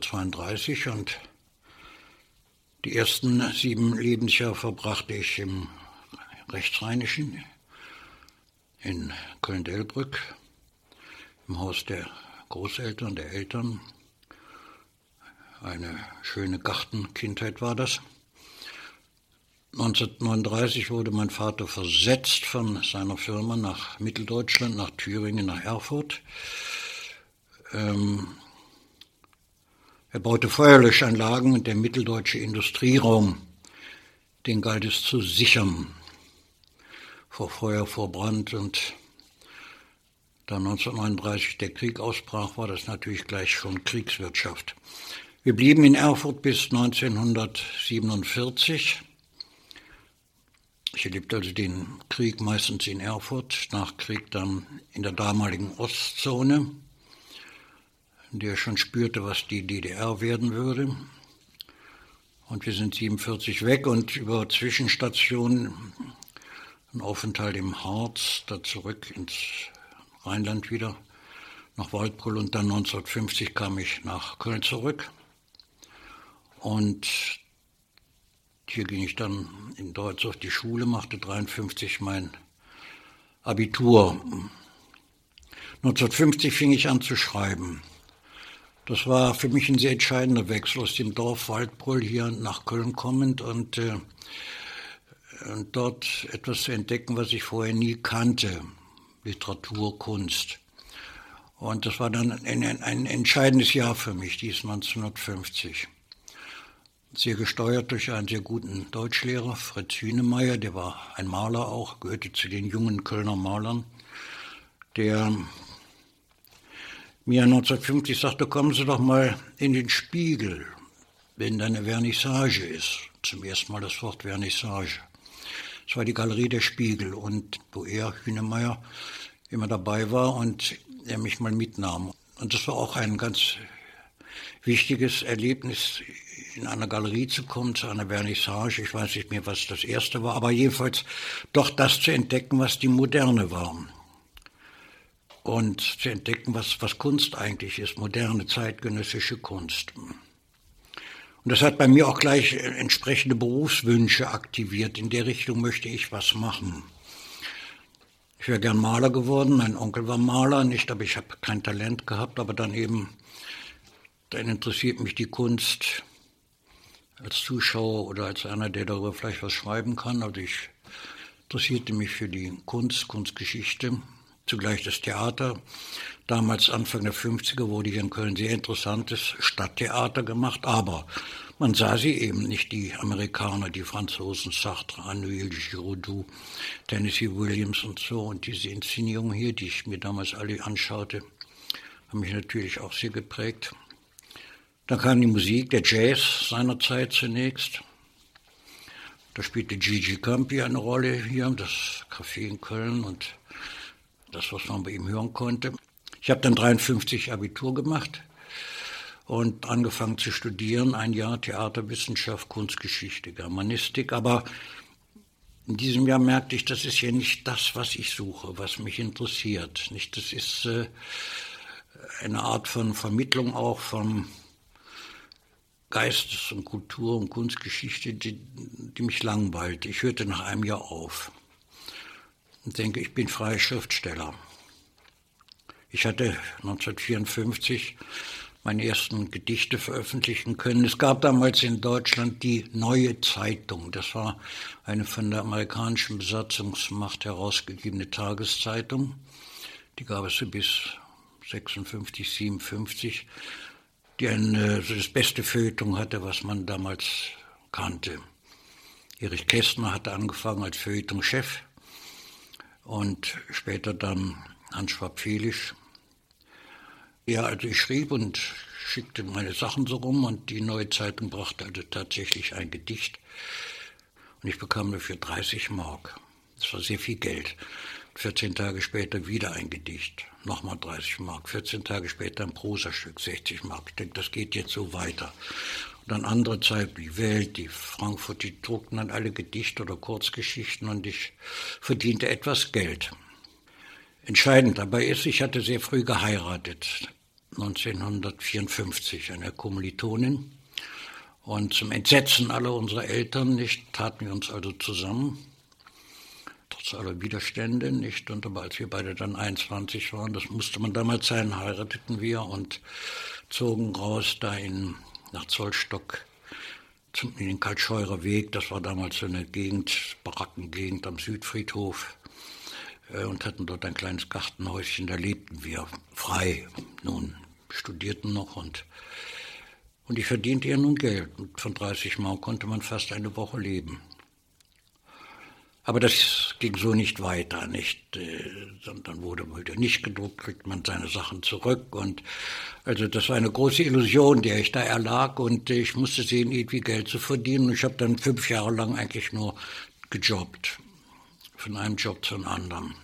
32 und die ersten sieben Lebensjahre verbrachte ich im Rechtsrheinischen in Köln-Delbrück im Haus der Großeltern, der Eltern. Eine schöne Gartenkindheit war das. 1939 wurde mein Vater versetzt von seiner Firma nach Mitteldeutschland, nach Thüringen, nach Erfurt. Ähm, er baute Feuerlöschanlagen und der mitteldeutsche Industrieraum, den galt es zu sichern vor Feuer, vor Brand und da 1939 der Krieg ausbrach, war das natürlich gleich schon Kriegswirtschaft. Wir blieben in Erfurt bis 1947. Ich erlebte also den Krieg meistens in Erfurt, nach Krieg dann in der damaligen Ostzone, der schon spürte, was die DDR werden würde. Und wir sind 47 weg und über Zwischenstationen, ein Aufenthalt im Harz, da zurück ins Rheinland wieder, nach Waldbrüll und dann 1950 kam ich nach Köln zurück. Und hier ging ich dann in Deutsch auf die Schule, machte 53 mein Abitur. 1950 fing ich an zu schreiben. Das war für mich ein sehr entscheidender Wechsel aus dem Dorf Waldbrüll hier nach Köln kommend und, äh, und dort etwas zu entdecken, was ich vorher nie kannte. Literatur, Kunst. Und das war dann ein, ein entscheidendes Jahr für mich, dies 1950 sehr gesteuert durch einen sehr guten Deutschlehrer, Fritz Hünemeyer, der war ein Maler auch, gehörte zu den jungen Kölner Malern, der mir 1950 sagte, kommen Sie doch mal in den Spiegel, wenn da eine Vernissage ist. Zum ersten Mal das Wort Vernissage. Es war die Galerie der Spiegel und wo er, Hünemeyer, immer dabei war und er mich mal mitnahm. Und das war auch ein ganz wichtiges Erlebnis in einer Galerie zu kommen, zu einer Vernissage. Ich weiß nicht mehr, was das erste war, aber jedenfalls doch das zu entdecken, was die Moderne war. Und zu entdecken, was, was Kunst eigentlich ist, moderne zeitgenössische Kunst. Und das hat bei mir auch gleich entsprechende Berufswünsche aktiviert. In der Richtung möchte ich was machen. Ich wäre gern Maler geworden. Mein Onkel war Maler, nicht, aber ich habe kein Talent gehabt. Aber dann eben, dann interessiert mich die Kunst als Zuschauer oder als einer, der darüber vielleicht was schreiben kann. Also ich interessierte mich für die Kunst, Kunstgeschichte, zugleich das Theater. Damals, Anfang der 50er, wurde hier in Köln sehr interessantes Stadttheater gemacht, aber man sah sie eben nicht, die Amerikaner, die Franzosen, Sartre, Anouilh, Giraudoux, Tennessee Williams und so. Und diese Inszenierungen hier, die ich mir damals alle anschaute, haben mich natürlich auch sehr geprägt. Dann kam die Musik, der Jazz seinerzeit zunächst. Da spielte Gigi Campi eine Rolle hier, das Café in Köln und das, was man bei ihm hören konnte. Ich habe dann 53 Abitur gemacht und angefangen zu studieren, ein Jahr Theaterwissenschaft, Kunstgeschichte, Germanistik, aber in diesem Jahr merkte ich, das ist ja nicht das, was ich suche, was mich interessiert. Nicht, das ist äh, eine Art von Vermittlung auch vom Geistes- und Kultur- und Kunstgeschichte, die, die mich langweilt. Ich hörte nach einem Jahr auf und denke, ich bin freier Schriftsteller. Ich hatte 1954 meine ersten Gedichte veröffentlichen können. Es gab damals in Deutschland die Neue Zeitung. Das war eine von der amerikanischen Besatzungsmacht herausgegebene Tageszeitung. Die gab es bis 56, 57 die ein, äh, das beste Feuilleton hatte, was man damals kannte. Erich Kästner hatte angefangen als Feuilleton-Chef und später dann Hans Schwab-Felisch. Ja, also ich schrieb und schickte meine Sachen so rum und die Neue Zeitung brachte also tatsächlich ein Gedicht und ich bekam dafür 30 Mark. Das war sehr viel Geld. 14 Tage später wieder ein Gedicht, nochmal 30 Mark. 14 Tage später ein Prosastück, 60 Mark. Ich denke, das geht jetzt so weiter. Und dann andere Zeit, die Welt, die Frankfurt, die druckten dann alle Gedichte oder Kurzgeschichten und ich verdiente etwas Geld. Entscheidend dabei ist, ich hatte sehr früh geheiratet. 1954, eine Kommilitonin. Und zum Entsetzen aller unserer Eltern nicht taten wir uns also zusammen, trotz aller Widerstände nicht. Und aber als wir beide dann 21 waren, das musste man damals sein, heirateten wir und zogen raus dahin nach Zollstock zum, in den Kaltscheurer Weg. Das war damals so eine Gegend, Barackengegend am Südfriedhof äh, und hatten dort ein kleines Gartenhäuschen. Da lebten wir frei. Nun studierten noch und und ich verdiente ja nun Geld. Von 30 Mark konnte man fast eine Woche leben. Aber das ging so nicht weiter, nicht. Äh, dann wurde wieder nicht gedruckt, kriegt man seine Sachen zurück. Und also das war eine große Illusion, der ich da erlag. Und ich musste sehen, irgendwie Geld zu verdienen. Und ich habe dann fünf Jahre lang eigentlich nur gejobbt. Von einem Job zum anderen.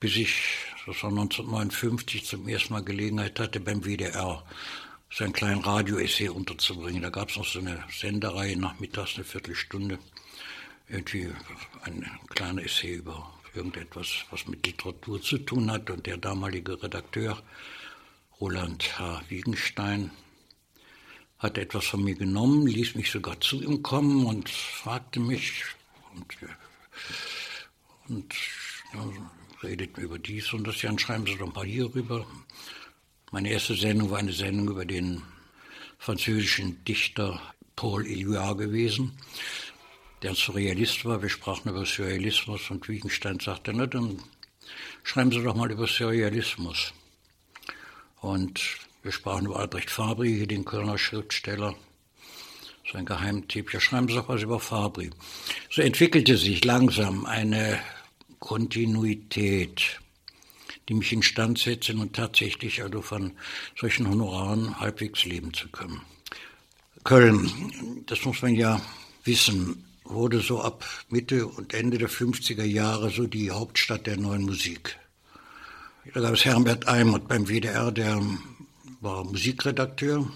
Bis ich, das war 1959, zum ersten Mal Gelegenheit hatte, beim WDR so einen kleinen Radio-Essay unterzubringen. Da gab es noch so eine Sendereihe nachmittags, eine Viertelstunde irgendwie ein kleiner Essay über irgendetwas, was mit Literatur zu tun hat. Und der damalige Redakteur, Roland H. Wiegenstein, hat etwas von mir genommen, ließ mich sogar zu ihm kommen und fragte mich und, und ja, redeten über dies und das. Dann schreiben Sie doch mal hierüber. Meine erste Sendung war eine Sendung über den französischen Dichter Paul Éluard gewesen der Surrealist war. Wir sprachen über Surrealismus und Wittgenstein sagte, na dann schreiben Sie doch mal über Surrealismus. Und wir sprachen über Albrecht Fabry, den Kölner Schriftsteller. Sein Geheimtipp. Ja, schreiben Sie doch was über Fabry. So entwickelte sich langsam eine Kontinuität, die mich instand setzte und tatsächlich also von solchen Honoraren halbwegs leben zu können. Köln, das muss man ja wissen, wurde so ab Mitte und Ende der 50er Jahre so die Hauptstadt der neuen Musik. Da gab es Herbert Eimert beim WDR, der war Musikredakteur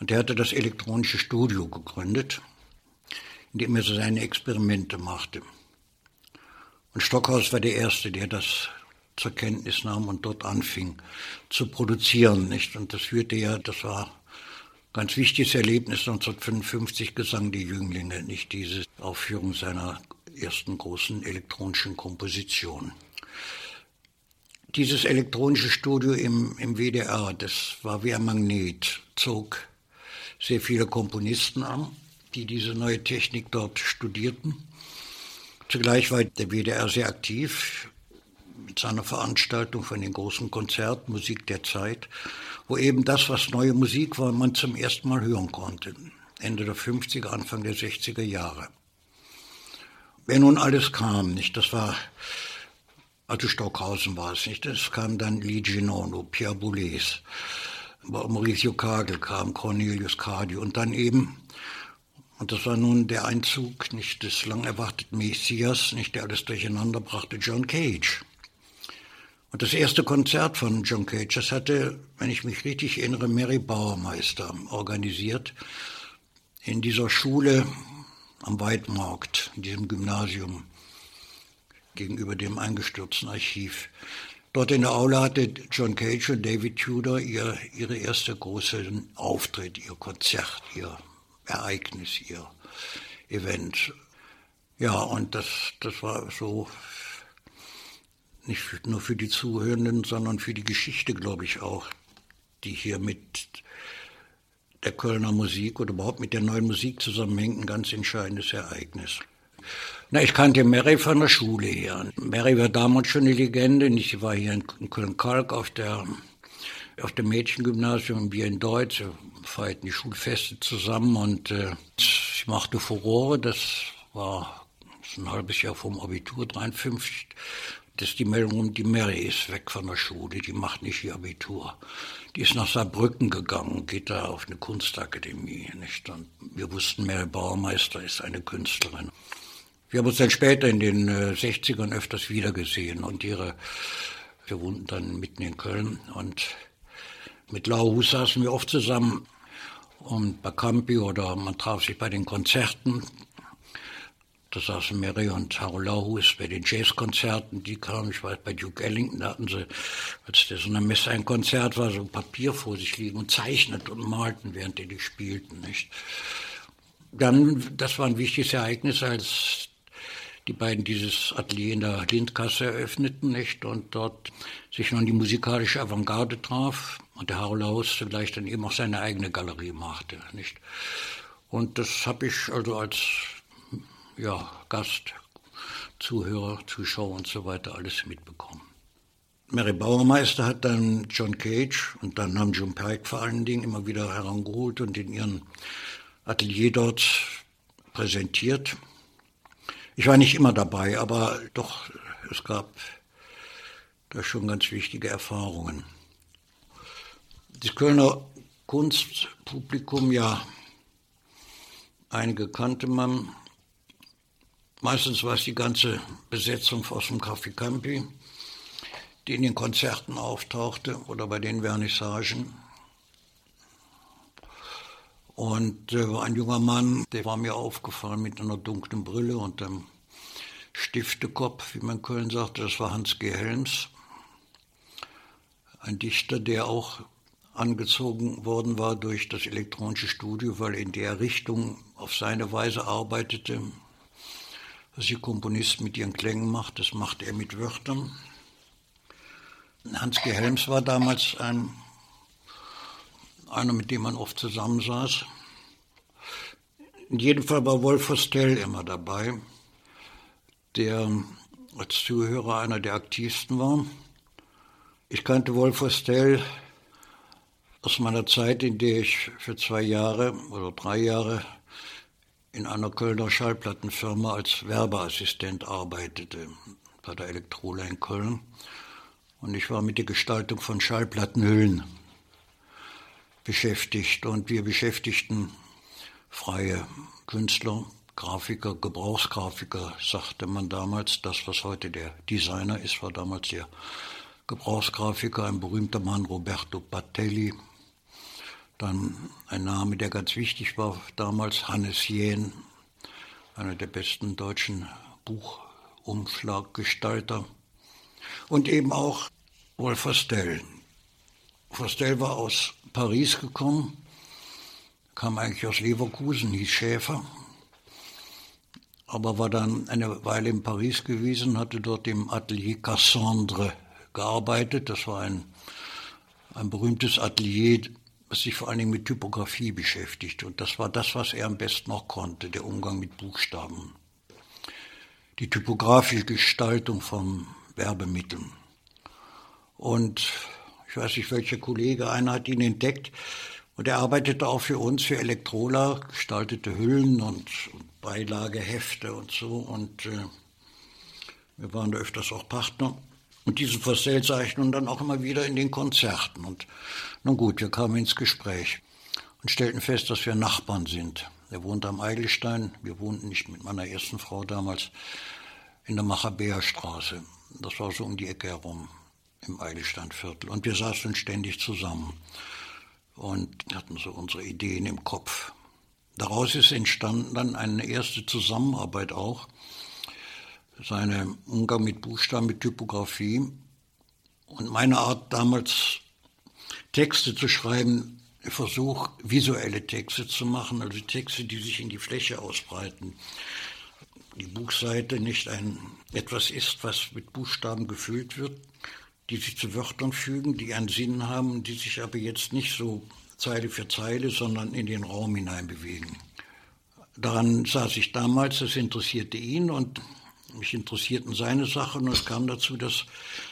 und der hatte das elektronische Studio gegründet, in dem er so seine Experimente machte. Und Stockhaus war der Erste, der das zur Kenntnis nahm und dort anfing zu produzieren, nicht? Und das führte ja, das war Ganz wichtiges Erlebnis 1955 gesang die Jünglinge, nicht diese Aufführung seiner ersten großen elektronischen Komposition. Dieses elektronische Studio im, im WDR, das war wie ein Magnet, zog sehr viele Komponisten an, die diese neue Technik dort studierten. Zugleich war der WDR sehr aktiv mit seiner Veranstaltung von den großen Konzerten Musik der Zeit wo eben das, was neue Musik war, man zum ersten Mal hören konnte. Ende der 50er, Anfang der 60er Jahre. Wer nun alles kam, nicht, das war, also Stockhausen war es nicht, es kam dann Lee Ginono, Pierre Boulez, Mauricio Kagel kam, Cornelius Cardi und dann eben, und das war nun der Einzug nicht des lang erwarteten Messias, nicht der alles durcheinander brachte, John Cage. Und das erste Konzert von John Cage, das hatte, wenn ich mich richtig erinnere, Mary Bauermeister organisiert in dieser Schule am Weidmarkt, in diesem Gymnasium gegenüber dem eingestürzten Archiv. Dort in der Aula hatte John Cage und David Tudor ihr, ihre erste große Auftritt, ihr Konzert, ihr Ereignis, ihr Event. Ja, und das, das war so nicht nur für die Zuhörenden, sondern für die Geschichte, glaube ich, auch, die hier mit der Kölner Musik oder überhaupt mit der neuen Musik zusammenhängt, ein ganz entscheidendes Ereignis. Na, ich kannte Mary von der Schule her. Mary war damals schon eine Legende. Ich war hier in Köln-Kalk auf auf dem Mädchengymnasium wir in Deutsch, feierten die Schulfeste zusammen und äh, ich machte Furore, das war ein halbes Jahr vom Abitur, 53 das die Meldung, die Mary ist weg von der Schule, die macht nicht ihr Abitur. Die ist nach Saarbrücken gegangen, geht da auf eine Kunstakademie. Nicht? Und wir wussten, Mary Bauermeister ist eine Künstlerin. Wir haben uns dann später in den 60ern äh, öfters wiedergesehen und ihre, wir wohnten dann mitten in Köln und mit Lau Hus saßen wir oft zusammen und bei Campi oder man traf sich bei den Konzerten Da saßen Mary und Harold Lauhus bei den Jazzkonzerten, die kamen, ich weiß, bei Duke Ellington, da hatten sie, als der so eine Messe ein Konzert war, so Papier vor sich liegen und zeichneten und malten, während die, die spielten, nicht? Dann, das war ein wichtiges Ereignis, als die beiden dieses Atelier in der Lindkasse eröffneten, nicht? Und dort sich nun die musikalische Avantgarde traf und der Haulaus zugleich dann eben auch seine eigene Galerie machte, nicht? Und das habe ich also als ja, Gast, Zuhörer, Zuschauer und so weiter alles mitbekommen. Mary Bauermeister hat dann John Cage und dann haben John Pike vor allen Dingen immer wieder herangeholt und in ihren Atelier dort präsentiert. Ich war nicht immer dabei, aber doch, es gab da schon ganz wichtige Erfahrungen. Das Kölner Kunstpublikum, ja, einige kannte man. Meistens war es die ganze Besetzung aus dem Café Campi, die in den Konzerten auftauchte oder bei den Vernissagen. Und äh, ein junger Mann, der war mir aufgefallen mit einer dunklen Brille und einem Stiftekopf, wie man in Köln sagte. Das war Hans G. Helms, ein Dichter, der auch angezogen worden war durch das elektronische Studio, weil in der Richtung auf seine Weise arbeitete, was die Komponist mit ihren Klängen macht, das macht er mit Wörtern. Hans G. Helms war damals ein einer, mit dem man oft zusammensaß. In jedem Fall war Wolf Hostel immer dabei, der als Zuhörer einer der aktivsten war. Ich kannte Wolf Hostel aus meiner Zeit, in der ich für zwei Jahre oder drei Jahre in einer Kölner Schallplattenfirma als Werbeassistent arbeitete, bei der Elektrola in Köln. Und ich war mit der Gestaltung von Schallplattenhüllen beschäftigt und wir beschäftigten freie Künstler, Grafiker, Gebrauchsgrafiker, sagte man damals. Das, was heute der Designer ist, war damals der Gebrauchsgrafiker, ein berühmter Mann, Roberto Batelli. Dann ein Name, der ganz wichtig war damals, Hannes Jähn, einer der besten deutschen Buchumschlaggestalter. Und eben auch Wolf Stell. Vostell war aus Paris gekommen, kam eigentlich aus Leverkusen, hieß Schäfer, aber war dann eine Weile in Paris gewesen, hatte dort im Atelier Cassandre gearbeitet. Das war ein, ein berühmtes Atelier, sich vor allen Dingen mit Typografie beschäftigt. Und das war das, was er am besten noch konnte, der Umgang mit Buchstaben. Die typografische Gestaltung von Werbemitteln. Und ich weiß nicht welcher Kollege, einer hat ihn entdeckt und er arbeitete auch für uns, für Elektrola, gestaltete Hüllen und, Beilagehefte und so und äh, wir waren da öfters auch Partner. Und diese Verstellzeichnungen dann auch immer wieder in den Konzerten. Und nun gut, wir kamen ins Gespräch und stellten fest, dass wir Nachbarn sind. Er wohnte am Eigelstein, wir wohnten nicht mit meiner ersten Frau damals in der Machabeerstraße. Das war so um die Ecke herum im Eidelsteinviertel. Und wir saßen ständig zusammen und hatten so unsere Ideen im Kopf. Daraus ist entstanden dann eine erste Zusammenarbeit auch, seine Umgang mit Buchstaben, mit Typografie und meine Art damals Texte zu schreiben, Versuch, visuelle Texte zu machen, also Texte, die sich in die Fläche ausbreiten. Die Buchseite nicht ein etwas ist, was mit Buchstaben gefüllt wird, die sich zu Wörtern fügen, die einen Sinn haben, die sich aber jetzt nicht so Zeile für Zeile, sondern in den Raum hinein bewegen. Daran saß ich damals, das interessierte ihn und mich interessierten seine Sachen und es kam dazu, dass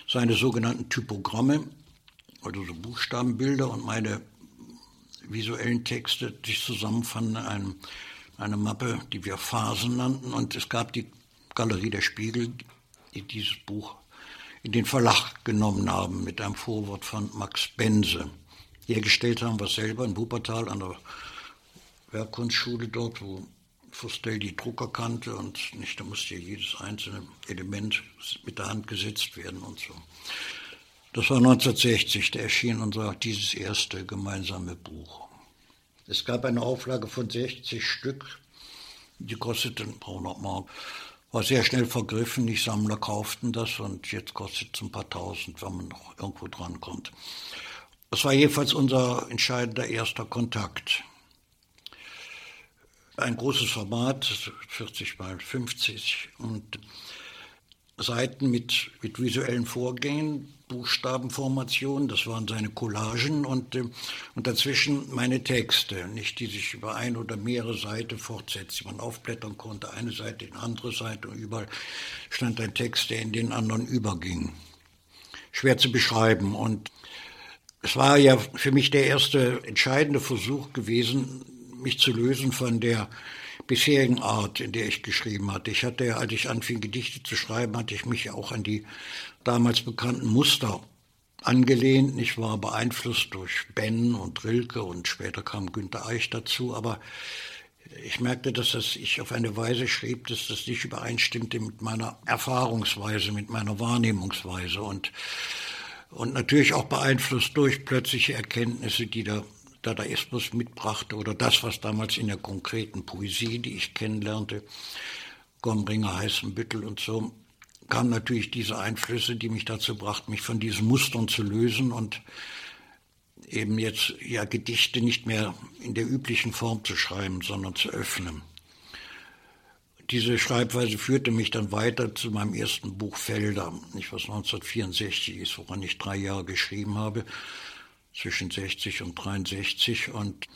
seine sogenannten Typogramme, also so Buchstabenbilder und meine visuellen Texte sich zusammenfanden in einem, eine Mappe, die wir Phasen nannten und es gab die Galerie der Spiegel, die dieses Buch in den Verlag genommen haben mit einem Vorwort von Max Bense. Hergestellt haben wir selber in Wuppertal an der Werkkunstschule dort, wo Fustel die Drucker kannte und nicht, da musste jedes einzelne Element mit der Hand gesetzt werden und so. Das war 1960, da erschien unser, dieses erste gemeinsame Buch. Es gab eine Auflage von 60 Stück Die kosteten 300 Mark. War sehr schnell vergriffen, die Sammler kauften das und jetzt kostet es ein paar tausend, wenn man noch irgendwo dran kommt. Das war jedenfalls unser entscheidender erster Kontakt. Ein großes Format, 40 mal 50 und Seiten mit, mit visuellen Vorgängen, Buchstabenformationen, das waren seine Collagen und, äh, und dazwischen meine Texte, nicht die sich über ein oder mehrere Seiten fortsetzen, die man aufblättern konnte, eine Seite in andere Seite und überall stand ein Text, der in den anderen überging. Schwer zu beschreiben und es war ja für mich der erste entscheidende Versuch gewesen, mich zu lösen von der bisherigen Art, in der ich geschrieben hatte. Ich hatte ja, als ich anfing, Gedichte zu schreiben, hatte ich mich auch an die damals bekannten Muster angelehnt. Ich war beeinflusst durch Ben und Rilke und später kam Günter Eich dazu, aber ich merkte, dass das ich auf eine Weise schrieb, dass das nicht übereinstimmte mit meiner Erfahrungsweise, mit meiner Wahrnehmungsweise und, und natürlich auch beeinflusst durch plötzliche Erkenntnisse, die der Dadaismus mitbrachte oder das, was damals in der konkreten Poesie, die ich kennenlernte, Gombringer, Heißenbüttel und so, kamen natürlich diese Einflüsse, die mich dazu brachten, mich von diesen Mustern zu lösen und eben jetzt ja Gedichte nicht mehr in der üblichen Form zu schreiben, sondern zu öffnen. Diese Schreibweise führte mich dann weiter zu meinem ersten Buch Felder, nicht was 1964 ist, woran ich drei Jahre geschrieben habe zwischen 60 und 63 und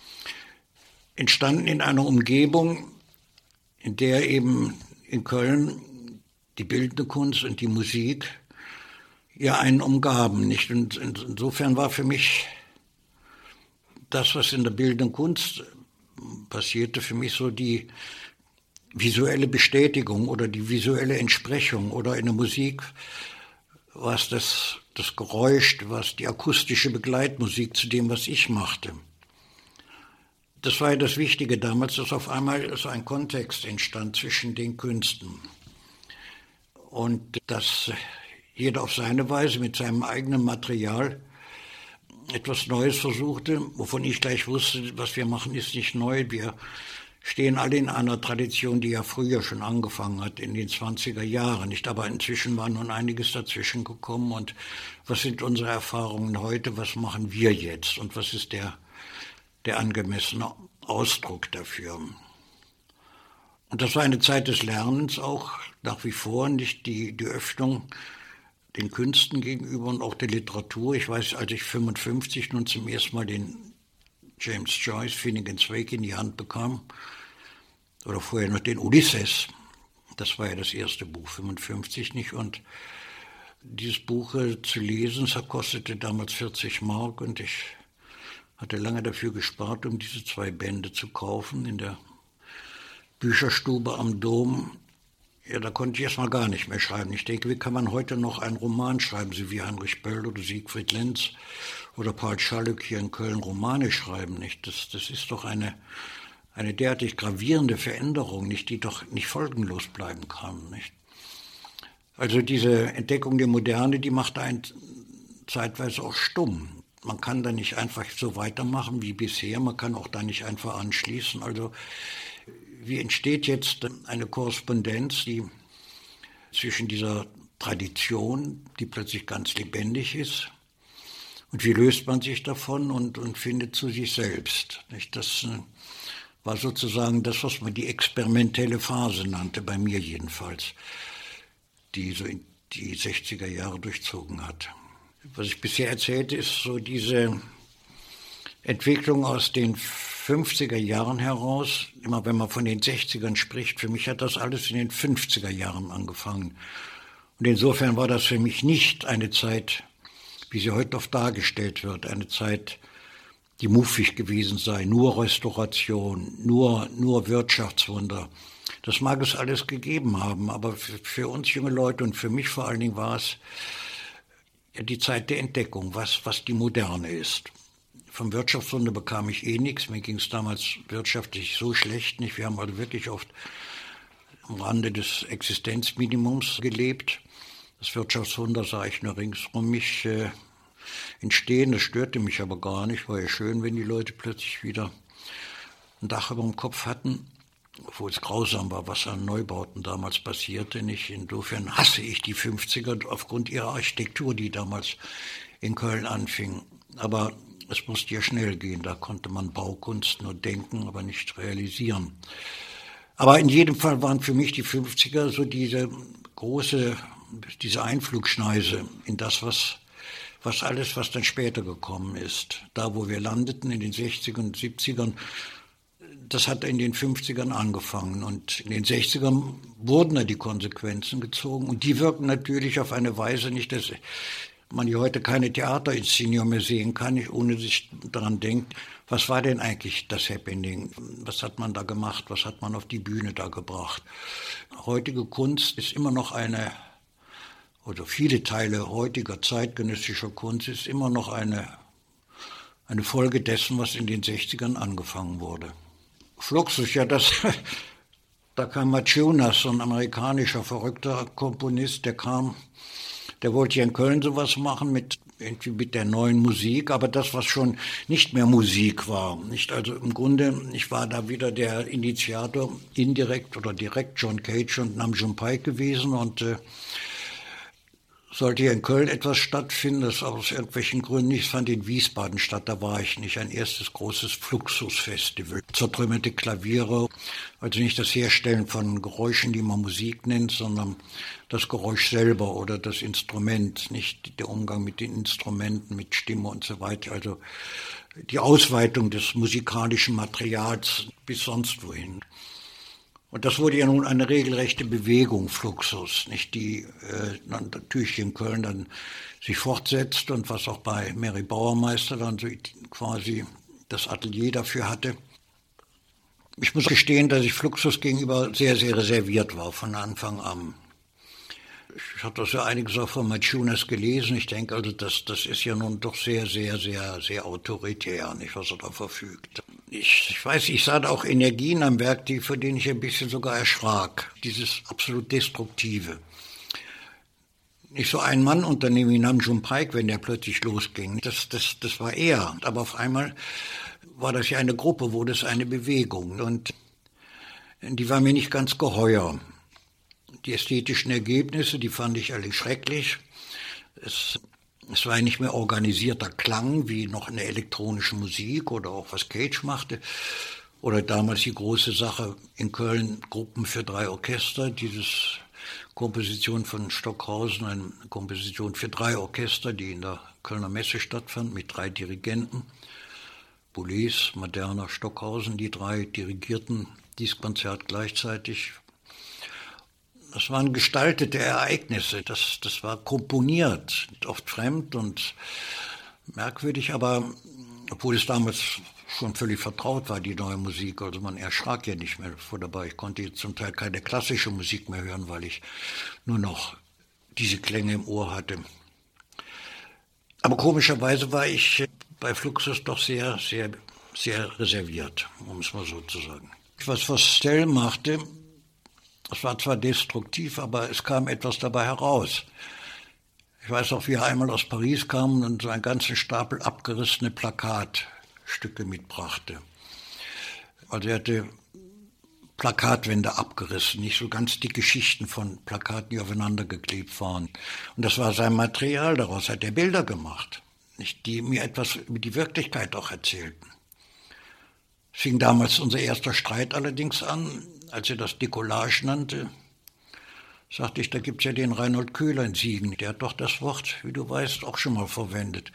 entstanden in einer Umgebung, in der eben in Köln die bildende Kunst und die Musik ja einen umgaben, nicht? Und insofern war für mich das, was in der bildenden Kunst passierte, für mich so die visuelle Bestätigung oder die visuelle Entsprechung oder in der Musik was das, das Geräusch, was die akustische Begleitmusik zu dem, was ich machte. Das war ja das Wichtige damals, dass auf einmal so ein Kontext entstand zwischen den Künsten. Und dass jeder auf seine Weise mit seinem eigenen Material etwas Neues versuchte, wovon ich gleich wusste, was wir machen, ist nicht neu. Wir stehen alle in einer Tradition, die ja früher schon angefangen hat, in den 20er Jahren. Nicht, aber inzwischen war nun einiges dazwischen gekommen. Und was sind unsere Erfahrungen heute? Was machen wir jetzt? Und was ist der, der angemessene Ausdruck dafür? Und das war eine Zeit des Lernens auch nach wie vor, nicht die, die Öffnung den Künsten gegenüber und auch der Literatur. Ich weiß, als ich 55 nun zum ersten Mal den James Joyce Finnegan's Wake in die Hand bekam, oder vorher noch den Ulysses. Das war ja das erste Buch, 55 nicht. Und dieses Buch äh, zu lesen, das kostete damals 40 Mark und ich hatte lange dafür gespart, um diese zwei Bände zu kaufen in der Bücherstube am Dom. Ja, da konnte ich erstmal gar nicht mehr schreiben. Ich denke, wie kann man heute noch einen Roman schreiben, so wie Heinrich Böll oder Siegfried Lenz oder Paul Schalück hier in Köln Romane schreiben, nicht? Das, das ist doch eine, eine derartig gravierende Veränderung, nicht, die doch nicht folgenlos bleiben kann. Nicht? Also diese Entdeckung der Moderne, die macht einen zeitweise auch stumm. Man kann da nicht einfach so weitermachen wie bisher, man kann auch da nicht einfach anschließen. Also wie entsteht jetzt eine Korrespondenz, die zwischen dieser Tradition, die plötzlich ganz lebendig ist, und wie löst man sich davon und, und findet zu sich selbst? Nicht? Das äh, war sozusagen das, was man die experimentelle Phase nannte, bei mir jedenfalls, die so in die 60er Jahre durchzogen hat. Was ich bisher erzählte, ist so diese Entwicklung aus den 50er Jahren heraus. Immer wenn man von den 60ern spricht, für mich hat das alles in den 50er Jahren angefangen. Und insofern war das für mich nicht eine Zeit, wie sie heute oft dargestellt wird, eine Zeit die muffig gewesen sei, nur Restauration, nur, nur Wirtschaftswunder. Das mag es alles gegeben haben, aber für, für uns junge Leute und für mich vor allen Dingen war es die Zeit der Entdeckung, was, was die Moderne ist. Vom Wirtschaftswunder bekam ich eh nichts. Mir ging es damals wirtschaftlich so schlecht nicht. Wir haben also wirklich oft am Rande des Existenzminimums gelebt. Das Wirtschaftswunder sah ich nur ringsum mich äh, entstehen. Das störte mich aber gar nicht. War ja schön, wenn die Leute plötzlich wieder ein Dach über dem Kopf hatten. obwohl es grausam war, was an Neubauten damals passierte. Nicht? Insofern hasse ich die 50er aufgrund ihrer Architektur, die damals in Köln anfing. Aber es musste ja schnell gehen. Da konnte man Baukunst nur denken, aber nicht realisieren. Aber in jedem Fall waren für mich die 50er so diese große, diese Einflugschneise in das, was, was alles, was dann später gekommen ist. Da, wo wir landeten in den 60ern und 70ern, das hat in den 50ern angefangen und in den 60ern wurden da die Konsequenzen gezogen und die wirken natürlich auf eine Weise nicht, dass man ja heute keine Theaterinszenierung mehr sehen kann, ohne sich daran denkt, was war denn eigentlich das Happening? Was hat man da gemacht? Was hat man auf die Bühne da gebracht? Heutige Kunst ist immer noch eine, oder viele Teile heutiger zeitgenössischer Kunst ist immer noch eine, eine Folge dessen, was in den 60ern angefangen wurde. Fluxus, ja, das, da kam Maciunas, so ein amerikanischer verrückter Komponist, der kam, der wollte hier in Köln sowas machen mit irgendwie mit der neuen Musik, aber das, was schon nicht mehr Musik war. Nicht also im Grunde, ich war da wieder der Initiator, indirekt oder direkt John Cage und Namjoon Pike gewesen und äh, sollte hier in Köln etwas stattfinden, das aus irgendwelchen Gründen nicht. Fand in Wiesbaden statt, da war ich nicht. Ein erstes großes Fluxus-Festival. Zertrümmerte Klaviere, also nicht das Herstellen von Geräuschen, die man Musik nennt, sondern das Geräusch selber oder das Instrument, nicht der Umgang mit den Instrumenten, mit Stimme und so weiter. Also die Ausweitung des musikalischen Materials bis sonst wohin. Und das wurde ja nun eine regelrechte Bewegung, Fluxus, nicht die äh, natürlich in Köln dann sich fortsetzt und was auch bei Mary Bauermeister dann so quasi das Atelier dafür hatte. Ich muss gestehen, dass ich Fluxus gegenüber sehr, sehr reserviert war von Anfang an ich habe das ja einiges auch von Machunas gelesen. Ich denke also, das, das ist ja nun doch sehr, sehr, sehr, sehr autoritär, nicht, was er da verfügt. Ich, ich weiß, ich sah da auch Energien am Werk, die, für denen ich ein bisschen sogar erschrak. Dieses absolut Destruktive. Nicht so ein Mann unternehmen wie Namjoon Pike, wenn der plötzlich losging. Das, das, das war er. Aber auf einmal war das ja eine Gruppe, wurde es eine Bewegung. Und die war mir nicht ganz geheuer. Die ästhetischen Ergebnisse, die fand ich alle schrecklich. Es, es war nicht mehr organisierter Klang wie noch in der elektronischen Musik oder auch was Cage machte. Oder damals die große Sache in Köln, Gruppen für drei Orchester, dieses Komposition von Stockhausen, eine Komposition für drei Orchester, die in der Kölner Messe stattfand, mit drei Dirigenten. Boulez, Moderner, Stockhausen, die drei dirigierten dieses Konzert gleichzeitig das waren gestaltete Ereignisse, das, das war komponiert, oft fremd und merkwürdig, aber obwohl es damals schon völlig vertraut war, die neue Musik. Also man erschrak ja nicht mehr vor dabei. Ich konnte zum Teil keine klassische Musik mehr hören, weil ich nur noch diese Klänge im Ohr hatte. Aber komischerweise war ich bei Fluxus doch sehr, sehr, sehr reserviert, um es mal so zu sagen. Was, was Stell machte, es war zwar destruktiv, aber es kam etwas dabei heraus. Ich weiß auch, wie er einmal aus Paris kam und so einen ganzen Stapel abgerissene Plakatstücke mitbrachte. Also er hatte Plakatwände abgerissen, nicht so ganz dicke Schichten von Plakaten, die aufeinander geklebt waren. Und das war sein Material, daraus hat er Bilder gemacht, nicht, die mir etwas über die Wirklichkeit auch erzählten. Es fing damals unser erster Streit allerdings an als er das Decollage nannte, sagte ich, da gibt's ja den Reinhold Köhler in Siegen. Der hat doch das Wort, wie du weißt, auch schon mal verwendet.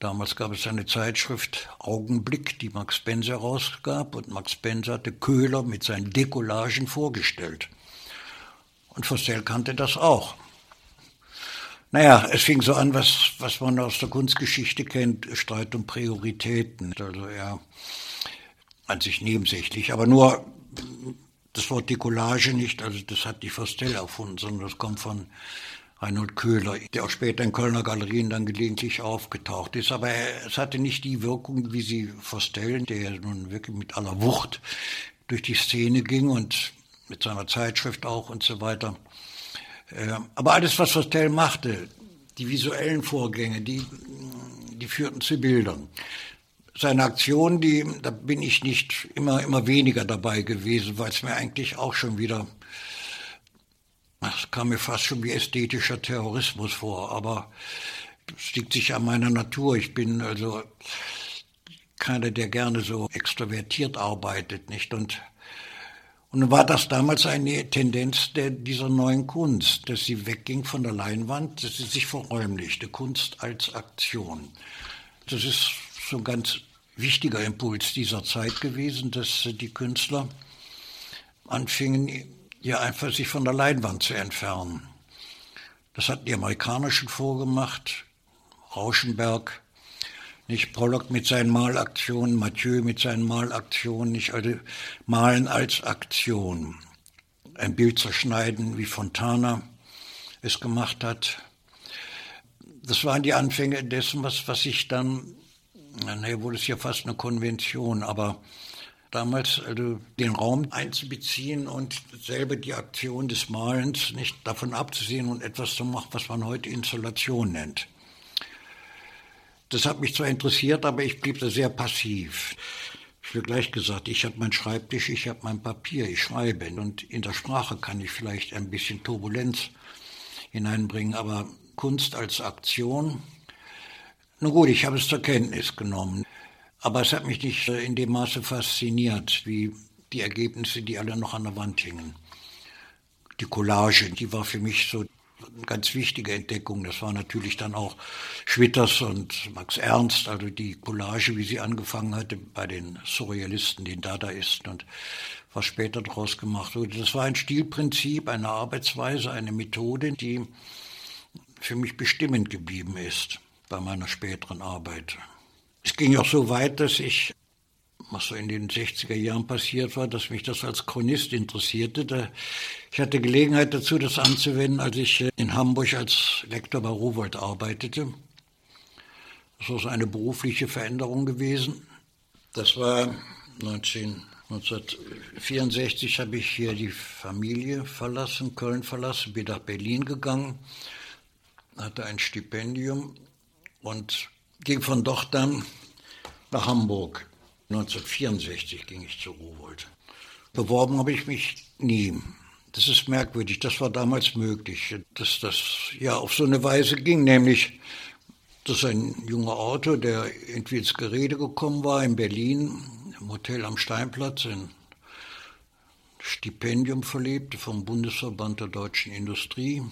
Damals gab es eine Zeitschrift Augenblick, die Max Spencer rausgab und Max Spencer hatte Köhler mit seinen Decollagen vorgestellt. Und Fostel kannte das auch. Naja, es fing so an, was, was man aus der Kunstgeschichte kennt, Streit um Prioritäten. Also ja, an sich nebensächlich, aber nur das Wort Decollage nicht, also das hat die Fostel erfunden, sondern das kommt von Reinhold Köhler, der auch später in Kölner Galerien dann gelegentlich aufgetaucht ist. Aber es hatte nicht die Wirkung, wie sie Fostel, der nun wirklich mit aller Wucht durch die Szene ging und mit seiner Zeitschrift auch und so weiter. Äh, aber alles, was Fostel machte, die visuellen Vorgänge, die, die führten zu Bildern. Seine Aktion, die, da bin ich nicht immer, immer weniger dabei gewesen, weil es mir eigentlich auch schon wieder, es kam mir fast schon wie ästhetischer Terrorismus vor, aber es liegt sich an meiner Natur. Ich bin also keiner, der gerne so extrovertiert arbeitet, nicht? Und, und war das damals eine Tendenz der, dieser neuen Kunst, dass sie wegging von der Leinwand, dass sie sich verräumlichte, Kunst als Aktion. Das ist so ein ganz wichtiger Impuls dieser Zeit gewesen, dass die Künstler anfingen, ja einfach sich von der Leinwand zu entfernen. Das hatten die Amerikaner schon vorgemacht, Rauschenberg, nicht Pollock mit seinen Malaktionen, Mathieu mit seinen Malaktionen, nicht also Malen als Aktion. Ein Bild zerschneiden, wie Fontana es gemacht hat. Das waren die Anfänge dessen, was, was ich dann naja, wurde es ja fast eine Konvention, aber damals also den Raum einzubeziehen und selber die Aktion des Malens nicht davon abzusehen und etwas zu machen, was man heute Installation nennt. Das hat mich zwar interessiert, aber ich blieb da sehr passiv. Ich will gleich gesagt, ich habe meinen Schreibtisch, ich habe mein Papier, ich schreibe und in der Sprache kann ich vielleicht ein bisschen Turbulenz hineinbringen, aber Kunst als Aktion, nun gut, ich habe es zur Kenntnis genommen. Aber es hat mich nicht äh, in dem Maße fasziniert, wie die Ergebnisse, die alle noch an der Wand hingen. Die Collage, die war für mich so eine ganz wichtige Entdeckung. Das war natürlich dann auch Schwitters und Max Ernst, also die Collage, wie sie angefangen hatte bei den Surrealisten, den Dadaisten und was später daraus gemacht wurde. Das war ein Stilprinzip, eine Arbeitsweise, eine Methode, die für mich bestimmend geblieben ist bei meiner späteren Arbeit. Es ging auch so weit, dass ich, was so in den 60er Jahren passiert war, dass mich das als Chronist interessierte. Ich hatte Gelegenheit dazu, das anzuwenden, als ich in Hamburg als Lektor bei Rowold arbeitete. Das war so eine berufliche Veränderung gewesen. Das war 19, 1964 habe ich hier die Familie verlassen, Köln verlassen, bin nach Berlin gegangen, hatte ein Stipendium und ging von dort dann nach Hamburg. 1964 ging ich zu Rowold. Beworben habe ich mich nie. Das ist merkwürdig, das war damals möglich, dass das ja auf so eine Weise ging, nämlich, dass ein junger Autor, der irgendwie ins Gerede gekommen war in Berlin, im Hotel am Steinplatz, ein Stipendium verlebte vom Bundesverband der deutschen Industrie,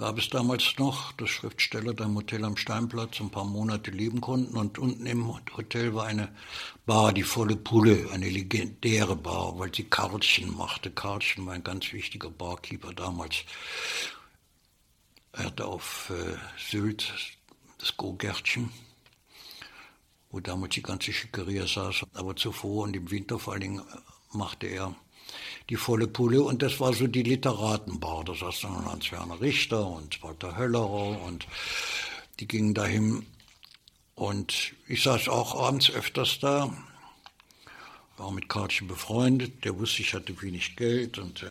gab es damals noch, dass Schriftsteller da im Hotel am Steinplatz ein paar Monate leben konnten und unten im Hotel war eine Bar, die volle Pulle, eine legendäre Bar, weil sie Karlchen machte. Karlchen war ein ganz wichtiger Barkeeper damals. Er hatte auf äh, Sylt das Go-Gärtchen, wo damals die ganze Schickeria saß, aber zuvor und im Winter vor allen Dingen äh, machte er die volle Pulle. Und das war so die Literatenbar. Da saß dann Hans-Werner Richter und Walter Höllerer und die gingen dahin. Und ich saß auch abends öfters da, war mit Kartchen befreundet. Der wusste, ich hatte wenig Geld und äh,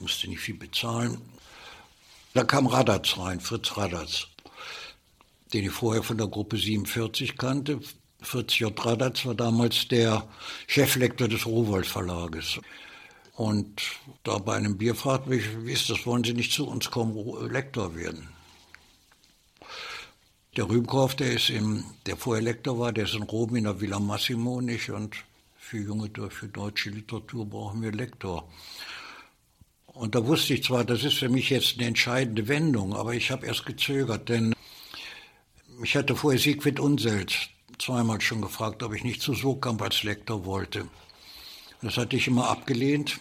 musste nicht viel bezahlen. Da kam Radatz rein, Fritz Radatz, den ich vorher von der Gruppe 47 kannte. Fritz J. Radatz war damals der Cheflektor des Rowold Verlages. Und da bei einem Bier fragt mich, wie ist das, wollen Sie nicht zu uns kommen, Lektor werden? Der Rübenkauf, der ist im, der vorher Lektor war, der ist in Rom in der Villa Massimo nicht und für junge, für deutsche Literatur brauchen wir Lektor. Und da wusste ich zwar, das ist für mich jetzt eine entscheidende Wendung, aber ich habe erst gezögert, denn ich hatte vorher Siegfried Unselt zweimal schon gefragt, ob ich nicht zu Sokamp als Lektor wollte. Das hatte ich immer abgelehnt,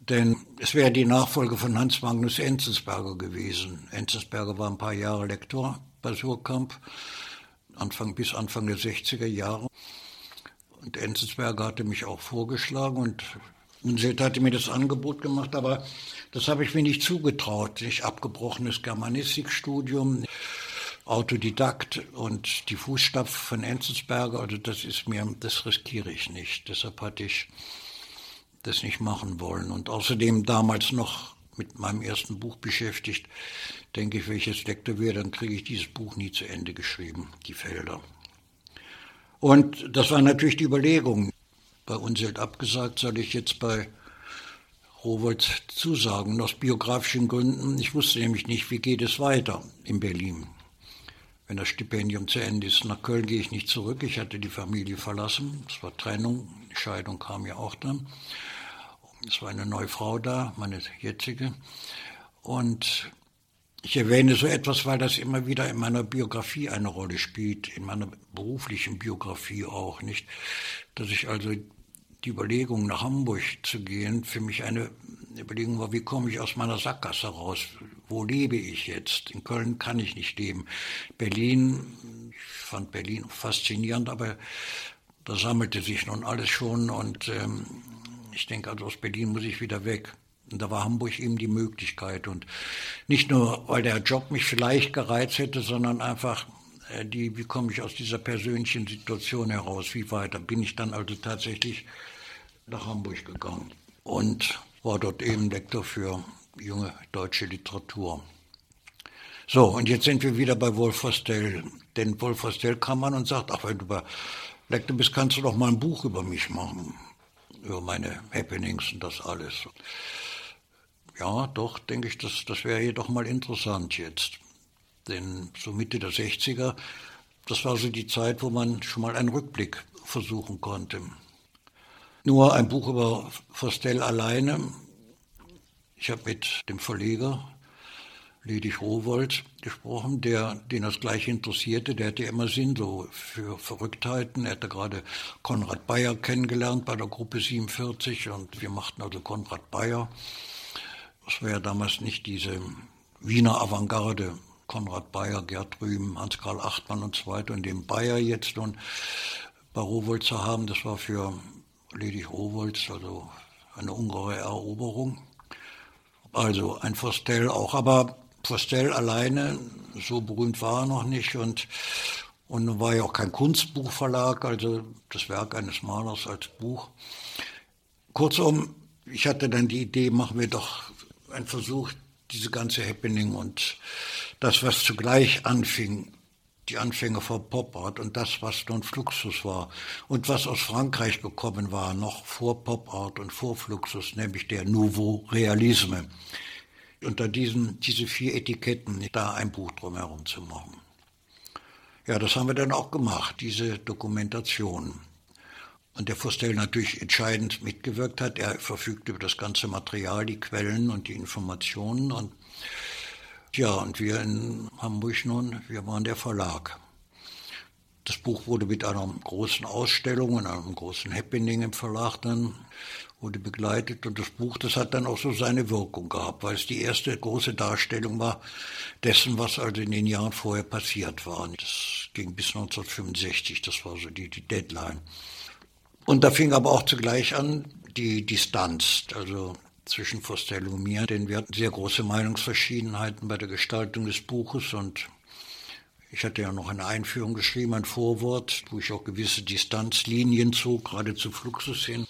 denn es wäre die Nachfolge von Hans Magnus Enzensberger gewesen. Enzensberger war ein paar Jahre Lektor bei Surkamp, Anfang bis Anfang der 60er Jahre. Und Enzensberger hatte mich auch vorgeschlagen und Unselt hatte mir das Angebot gemacht, aber das habe ich mir nicht zugetraut. Ich abgebrochenes Germanistikstudium, Autodidakt und die Fußstapfen von Enzensberger, also das ist mir, das riskiere ich nicht. Deshalb hatte ich das nicht machen wollen. Und außerdem damals noch mit meinem ersten Buch beschäftigt, denke ich, wenn ich jetzt Lektor wäre, dann kriege ich dieses Buch nie zu Ende geschrieben, die Felder. Und das war natürlich die Überlegung. Bei Unselt abgesagt, soll ich jetzt bei Rowold zusagen, aus biografischen Gründen. Ich wusste nämlich nicht, wie geht es weiter in Berlin. Wenn das Stipendium zu Ende ist, nach Köln gehe ich nicht zurück. Ich hatte die Familie verlassen. Es war Trennung. Scheidung kam ja auch dann. Es war eine neue Frau da, meine jetzige. Und ich erwähne so etwas, weil das immer wieder in meiner Biografie eine Rolle spielt, in meiner beruflichen Biografie auch, nicht? Dass ich also die Überlegung, nach Hamburg zu gehen, für mich eine Überlegung war, wie komme ich aus meiner Sackgasse raus? Wo lebe ich jetzt? In Köln kann ich nicht leben. Berlin, ich fand Berlin faszinierend, aber da sammelte sich nun alles schon und ähm, ich denke, also aus Berlin muss ich wieder weg. Und da war Hamburg eben die Möglichkeit. Und nicht nur, weil der Job mich vielleicht gereizt hätte, sondern einfach äh, die, wie komme ich aus dieser persönlichen Situation heraus, wie weiter. Bin ich dann also tatsächlich nach Hamburg gegangen und war dort eben Lektor für junge deutsche Literatur. So, und jetzt sind wir wieder bei Wolfostell. Denn Wolfostell kam an und sagt, ach, wenn du bei Lektor bist, kannst du doch mal ein Buch über mich machen. Über meine Happenings und das alles ja, doch, denke ich, das, das wäre jedoch mal interessant jetzt. Denn so Mitte der 60er, das war so die Zeit, wo man schon mal einen Rückblick versuchen konnte. Nur ein Buch über Forstel alleine. Ich habe mit dem Verleger Ledig Rowold gesprochen, der, den das gleich interessierte. Der hatte immer Sinn so für Verrücktheiten. Er hatte gerade Konrad Bayer kennengelernt bei der Gruppe 47 und wir machten also Konrad Bayer. Das war ja damals nicht diese Wiener Avantgarde, Konrad Bayer, Gerd Rühm, Hans-Karl Achtmann und so weiter, und dem Bayer jetzt nun bei Rowold zu haben, das war für Ledig Rowold also eine ungeheure Eroberung. Also ein Forstel auch, aber Forstel alleine, so berühmt war er noch nicht und und nun war ja auch kein Kunstbuchverlag, also das Werk eines Malers als Buch. Kurzum, ich hatte dann die Idee, machen wir doch ein Versuch, diese ganze Happening und das, was zugleich anfing, die Anfänge von Pop Art und das, was dann Fluxus war und was aus Frankreich gekommen war, noch vor Pop Art und vor Fluxus, nämlich der Nouveau Realisme. Unter diesen, diese vier Etiketten da ein Buch drumherum zu machen. Ja, das haben wir dann auch gemacht, diese Dokumentation und der Fustel natürlich entscheidend mitgewirkt hat. Er verfügt über das ganze Material, die Quellen und die Informationen. Und ja, und wir in Hamburg nun, wir waren der Verlag. Das Buch wurde mit einer großen Ausstellung und einem großen Happening im Verlag dann wurde begleitet und das Buch, das hat dann auch so seine Wirkung gehabt, weil es die erste große Darstellung war dessen, was also in den Jahren vorher passiert war. Das ging bis 1965, das war so die, die Deadline. Und da fing aber auch zugleich an die Distanz, also zwischen Fostel und mir, denn wir hatten sehr große Meinungsverschiedenheiten bei der Gestaltung des Buches und ich hatte ja noch eine Einführung geschrieben, ein Vorwort, wo ich auch gewisse Distanzlinien zog, gerade zu Fluxus hin.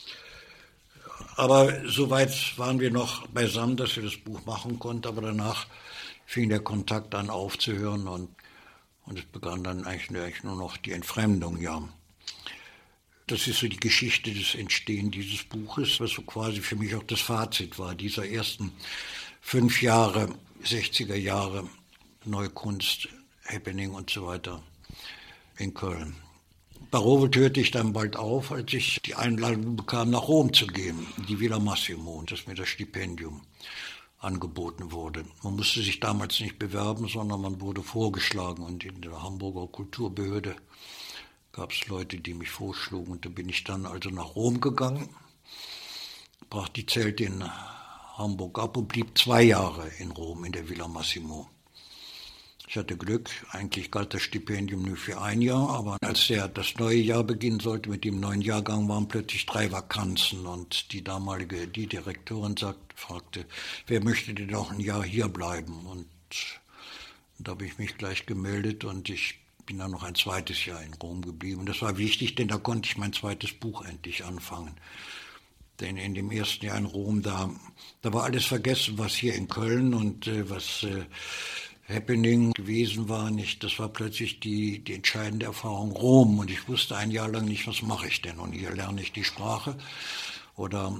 Aber soweit waren wir noch beisammen, dass wir das Buch machen konnten, aber danach fing der Kontakt an aufzuhören und, und es begann dann eigentlich nur noch die Entfremdung, ja. Das ist so die Geschichte des Entstehen dieses Buches, was so quasi für mich auch das Fazit war, dieser ersten fünf Jahre, 60er Jahre Neukunst, Happening und so weiter in Köln. Barovo hörte ich dann bald auf, als ich die Einladung bekam, nach Rom zu gehen, die Villa Massimo, und dass mir das Stipendium angeboten wurde. Man musste sich damals nicht bewerben, sondern man wurde vorgeschlagen und in der Hamburger Kulturbehörde gab es Leute, die mich vorschlugen. Und da bin ich dann also nach Rom gegangen, brach die Zelte in Hamburg ab und blieb zwei Jahre in Rom in der Villa Massimo. Ich hatte Glück, eigentlich galt das Stipendium nur für ein Jahr, aber als der, das neue Jahr beginnen sollte mit dem neuen Jahrgang, waren plötzlich drei Vakanzen und die damalige, die Direktorin sagt, fragte, wer möchte denn noch ein Jahr hier bleiben? Und da habe ich mich gleich gemeldet und ich bin dann noch ein zweites Jahr in Rom geblieben. Das war wichtig, denn da konnte ich mein zweites Buch endlich anfangen. Denn in dem ersten Jahr in Rom, da, da war alles vergessen, was hier in Köln und äh, was äh, Happening gewesen war, nicht, das war plötzlich die, die entscheidende Erfahrung Rom. Und ich wusste ein Jahr lang nicht, was mache ich denn? Und hier lerne ich die Sprache oder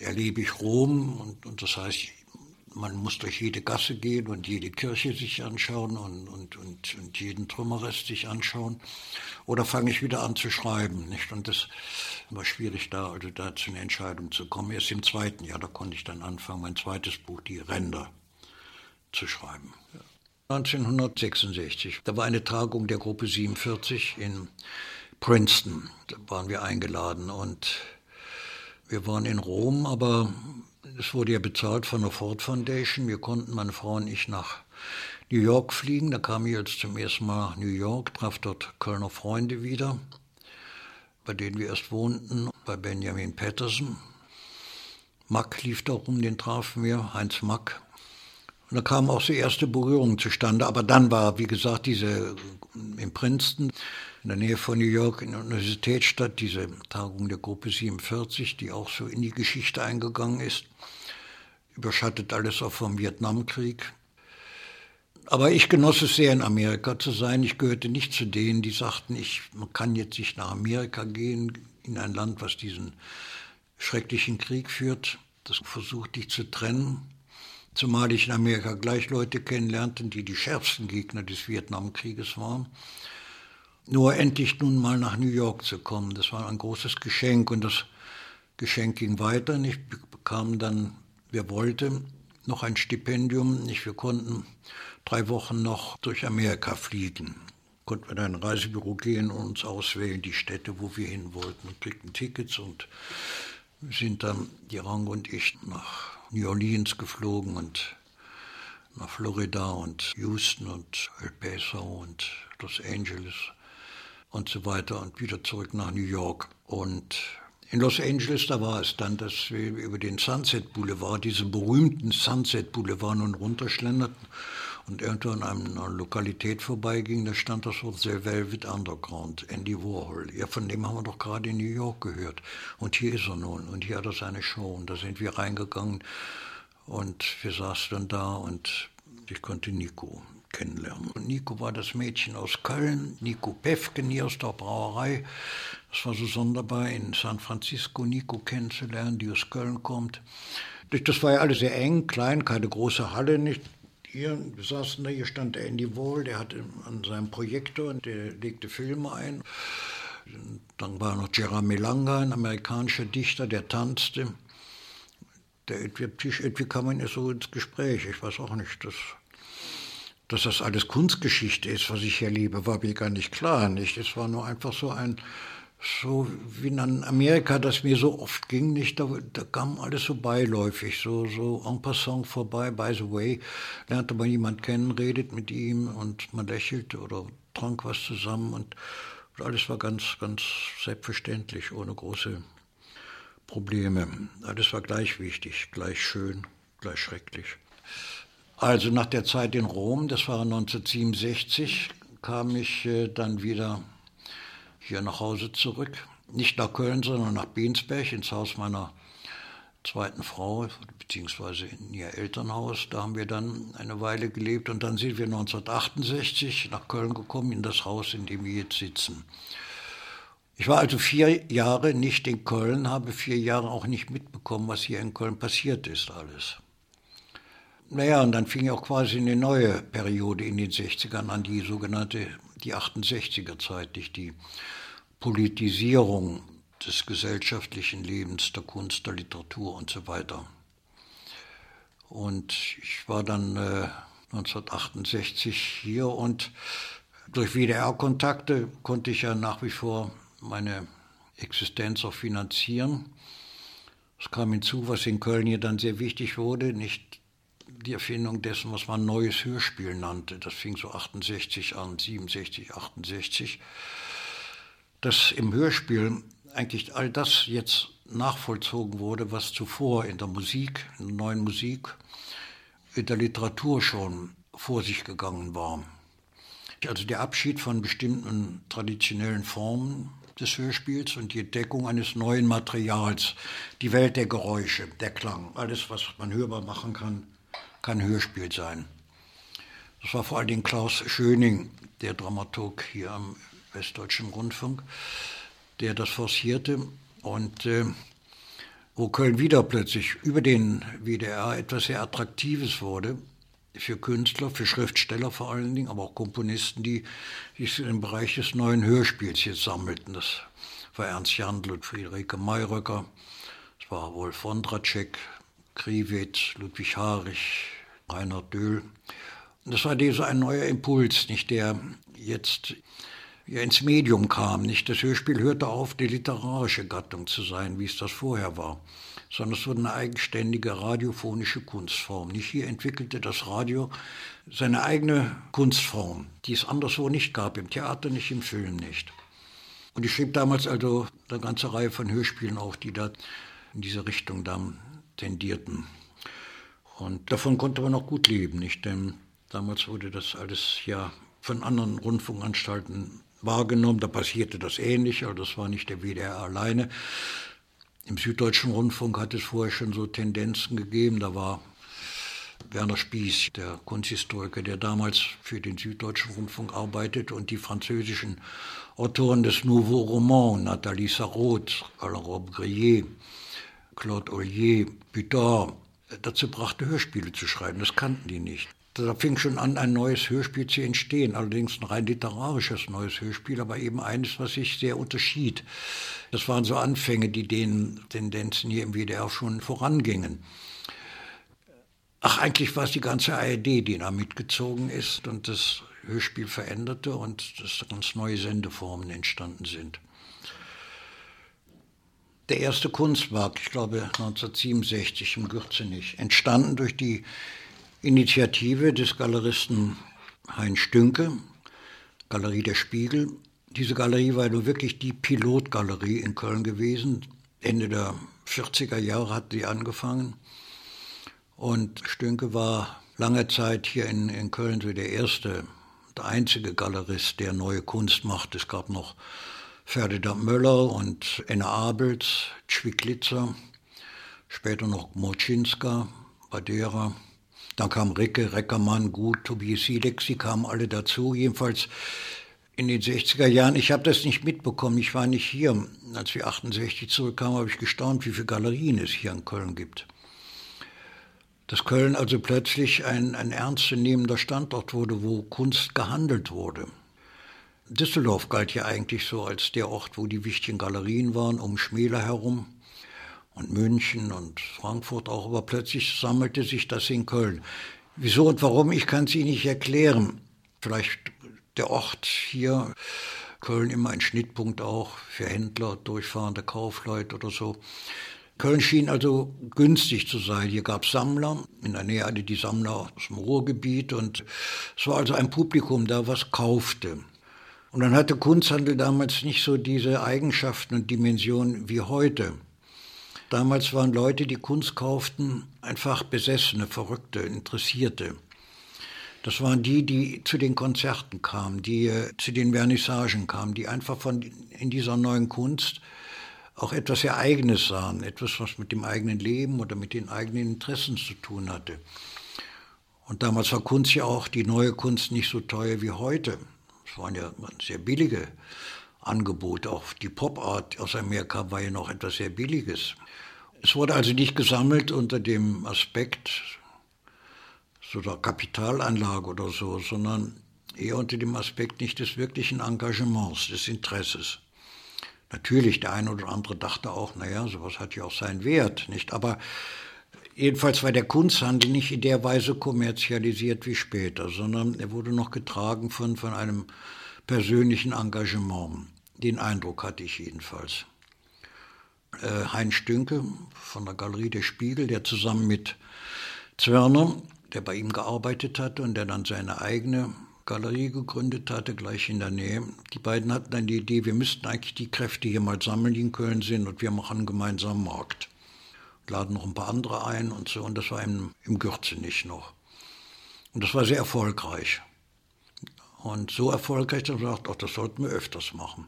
erlebe ich Rom. Und, und das heißt, man muss durch jede Gasse gehen und jede Kirche sich anschauen und, und, und, und jeden Trümmerrest sich anschauen. Oder fange ich wieder an zu schreiben, nicht? Und das war schwierig da, also da zu einer Entscheidung zu kommen. Erst im zweiten Jahr, da konnte ich dann anfangen, mein zweites Buch, Die Ränder, zu schreiben. 1966, da war eine Tagung der Gruppe 47 in Princeton. Da waren wir eingeladen und wir waren in Rom, aber es wurde ja bezahlt von der Ford Foundation. Wir konnten, meine Frau und ich, nach New York fliegen. Da kam ich jetzt zum ersten Mal nach New York, traf dort Kölner Freunde wieder, bei denen wir erst wohnten, bei Benjamin Patterson. Mack lief da rum, den trafen wir, Heinz Mack. Und da kam auch so erste Berührung zustande. Aber dann war, wie gesagt, diese in Princeton, in der Nähe von New York, in der Universitätsstadt, diese Tagung der Gruppe 47, die auch so in die Geschichte eingegangen ist. Überschattet alles auch vom Vietnamkrieg. Aber ich genoss es sehr, in Amerika zu sein. Ich gehörte nicht zu denen, die sagten, ich, man kann jetzt nicht nach Amerika gehen, in ein Land, was diesen schrecklichen Krieg führt. Das versucht dich zu trennen. Zumal ich in Amerika gleich Leute kennenlernte, die die schärfsten Gegner des Vietnamkrieges waren. Nur endlich nun mal nach New York zu kommen, das war ein großes Geschenk und das Geschenk ging weiter. Ich bekam dann, wer wollte, noch ein Stipendium. Ich, wir konnten drei Wochen noch durch Amerika fliegen. Konnten wir in ein Reisebüro gehen und uns auswählen, die Städte, wo wir hin wollten, und kriegten Tickets und sind dann, die Rang und ich, nach New Orleans geflogen und nach Florida und Houston und El Paso und Los Angeles und so weiter und wieder zurück nach New York. Und in Los Angeles, da war es dann, dass wir über den Sunset Boulevard, diesen berühmten Sunset Boulevard nun runterschlenderten und irgendwann an einer Lokalität vorbeiging, da stand das Wort The Velvet Underground, Andy Warhol. Ja, von dem haben wir doch gerade in New York gehört. Und hier ist er nun und hier hat er seine Show. Und da sind wir reingegangen und wir saßen dann da und ich konnte Nico kennenlernen. Und Nico war das Mädchen aus Köln, Nico Pefken hier aus der Brauerei. Das war so sonderbar, in San Francisco Nico kennenzulernen, die aus Köln kommt. Das war ja alles sehr eng, klein, keine große Halle, nicht hier, saßen da, hier stand der Andy Wall, der hatte an seinem Projektor, der legte Filme ein. Dann war noch Jeremy Langer, ein amerikanischer Dichter, der tanzte. Der Tisch, irgendwie kam man ja so ins Gespräch. Ich weiß auch nicht, dass, dass das alles Kunstgeschichte ist, was ich hier liebe, war mir gar nicht klar. Nicht? Es war nur einfach so ein so wie in Amerika das mir so oft ging, nicht, da, da kam alles so beiläufig, so, so en passant vorbei, by the way, lernte man jemand kennen, redet mit ihm und man lächelte oder trank was zusammen und, und alles war ganz, ganz selbstverständlich, ohne große Probleme. Alles war gleich wichtig, gleich schön, gleich schrecklich. Also nach der Zeit in Rom, das war 1967, kam ich äh, dann wieder hier nach Hause zurück. Nicht nach Köln, sondern nach Bensberg ins Haus meiner zweiten Frau, beziehungsweise in ihr Elternhaus. Da haben wir dann eine Weile gelebt und dann sind wir 1968 nach Köln gekommen, in das Haus, in dem wir jetzt sitzen. Ich war also vier Jahre nicht in Köln, habe vier Jahre auch nicht mitbekommen, was hier in Köln passiert ist alles. Naja, und dann fing auch quasi eine neue Periode in den 60ern an, die sogenannte, die 68er Zeit, nicht die Politisierung des gesellschaftlichen Lebens, der Kunst, der Literatur und so weiter. Und ich war dann äh, 1968 hier und durch WDR-Kontakte konnte ich ja nach wie vor meine Existenz auch finanzieren. Es kam hinzu, was in Köln hier dann sehr wichtig wurde, nicht die Erfindung dessen, was man neues Hörspiel nannte. Das fing so 68 an, 67, 68 dass im Hörspiel eigentlich all das jetzt nachvollzogen wurde, was zuvor in der Musik, in der neuen Musik, in der Literatur schon vor sich gegangen war. Also der Abschied von bestimmten traditionellen Formen des Hörspiels und die Entdeckung eines neuen Materials, die Welt der Geräusche, der Klang, alles, was man hörbar machen kann, kann Hörspiel sein. Das war vor allen Dingen Klaus Schöning, der Dramaturg hier am Westdeutschen Rundfunk, der das forcierte und äh, wo Köln wieder plötzlich über den WDR etwas sehr Attraktives wurde für Künstler, für Schriftsteller vor allen Dingen, aber auch Komponisten, die sich im Bereich des neuen Hörspiels jetzt sammelten. Das war Ernst Jandl und Friederike Mayröcker, es war Wolf Wondracek, Kriwitz, Ludwig Harich, Reinhard Döhl. Und das war dieser ein neuer Impuls, nicht der jetzt ja, ins Medium kam. Nicht das Hörspiel hörte auf, die literarische Gattung zu sein, wie es das vorher war, sondern es wurde eine eigenständige radiophonische Kunstform. Nicht hier entwickelte das Radio seine eigene Kunstform, die es anderswo nicht gab, im Theater nicht, im Film nicht. Und ich schrieb damals also eine ganze Reihe von Hörspielen auch, die da in diese Richtung dann tendierten. Und davon konnte man auch gut leben, nicht? Denn damals wurde das alles ja von anderen Rundfunkanstalten wahrgenommen. Da passierte das ähnlich, aber das war nicht der WDR alleine. Im Süddeutschen Rundfunk hat es vorher schon so Tendenzen gegeben. Da war Werner Spieß, der Kunsthistoriker, der damals für den Süddeutschen Rundfunk arbeitet und die französischen Autoren des Nouveau Roman, Nathalie Sarraute, Alain Robbe-Grillet, Claude Ollier, Budard, dazu brachte, Hörspiele zu schreiben. Das kannten die nicht. Da fing schon an, ein neues Hörspiel zu entstehen, allerdings ein rein literarisches neues Hörspiel, aber eben eines, was sich sehr unterschied. Das waren so Anfänge, die den Tendenzen hier im WDR schon vorangingen. Ach, eigentlich war es die ganze ARD, die da mitgezogen ist und das Hörspiel veränderte und dass ganz neue Sendeformen entstanden sind. Der erste Kunstmarkt, ich glaube 1967 im Gürzenich, entstanden durch die Initiative des Galeristen Heinz Stünke, Galerie der Spiegel. Diese Galerie war nur wirklich die Pilotgalerie in Köln gewesen. Ende der 40er Jahre hat sie angefangen. Und Stünke war lange Zeit hier in, in Köln so der erste, der einzige Galerist, der neue Kunst macht. Es gab noch Ferdinand Möller und Enne Abels, Zwiglitzer, später noch Moczynska, Badera. Dann kam Ricke, Reckermann, Gut, Tobias Silex, sie kamen alle dazu. Jedenfalls in den 60er Jahren, ich habe das nicht mitbekommen, ich war nicht hier. Als wir 68 zurückkamen, habe ich gestaunt, wie viele Galerien es hier in Köln gibt. Dass Köln also plötzlich ein, ein ernstzunehmender Standort wurde, wo Kunst gehandelt wurde. Düsseldorf galt ja eigentlich so als der Ort, wo die wichtigen Galerien waren, um Schmäler herum und München und Frankfurt auch, aber plötzlich sammelte sich das in Köln. Wieso und warum, ich kann es Ihnen nicht erklären. Vielleicht der Ort hier, Köln immer ein Schnittpunkt auch für Händler, durchfahrende Kaufleute oder so. Köln schien also günstig zu sein. Hier gab es Sammler, in der Nähe hatte die Sammler aus dem Ruhrgebiet und es war also ein Publikum da, was kaufte. Und dann hatte Kunsthandel damals nicht so diese Eigenschaften und Dimensionen wie heute. Damals waren Leute, die Kunst kauften, einfach Besessene, Verrückte, Interessierte. Das waren die, die zu den Konzerten kamen, die äh, zu den Vernissagen kamen, die einfach von in dieser neuen Kunst auch etwas sehr Eigenes sahen, etwas, was mit dem eigenen Leben oder mit den eigenen Interessen zu tun hatte. Und damals war Kunst ja auch die neue Kunst nicht so teuer wie heute. Es waren ja sehr billige Angebote. Auch die Pop-Art aus Amerika war ja noch etwas sehr Billiges. Es wurde also nicht gesammelt unter dem Aspekt so der Kapitalanlage oder so, sondern eher unter dem Aspekt nicht des wirklichen Engagements, des Interesses. Natürlich, der eine oder andere dachte auch, naja, sowas hat ja auch seinen Wert, nicht? Aber jedenfalls war der Kunsthandel nicht in der Weise kommerzialisiert wie später, sondern er wurde noch getragen von, von einem persönlichen Engagement. Den Eindruck hatte ich jedenfalls äh, Heinz Stünke von der Galerie Der Spiegel, der zusammen mit Zwörner, der bei ihm gearbeitet hatte und der dann seine eigene Galerie gegründet hatte, gleich in der Nähe. Die beiden hatten dann die Idee, wir müssten eigentlich die Kräfte hier mal sammeln, die in Köln sind, und wir machen einen gemeinsamen Markt. Laden noch ein paar andere ein und so, und das war im, im Gürzenich noch. Und das war sehr erfolgreich. Und so erfolgreich, dass man sagt, ach, das sollten wir öfters machen.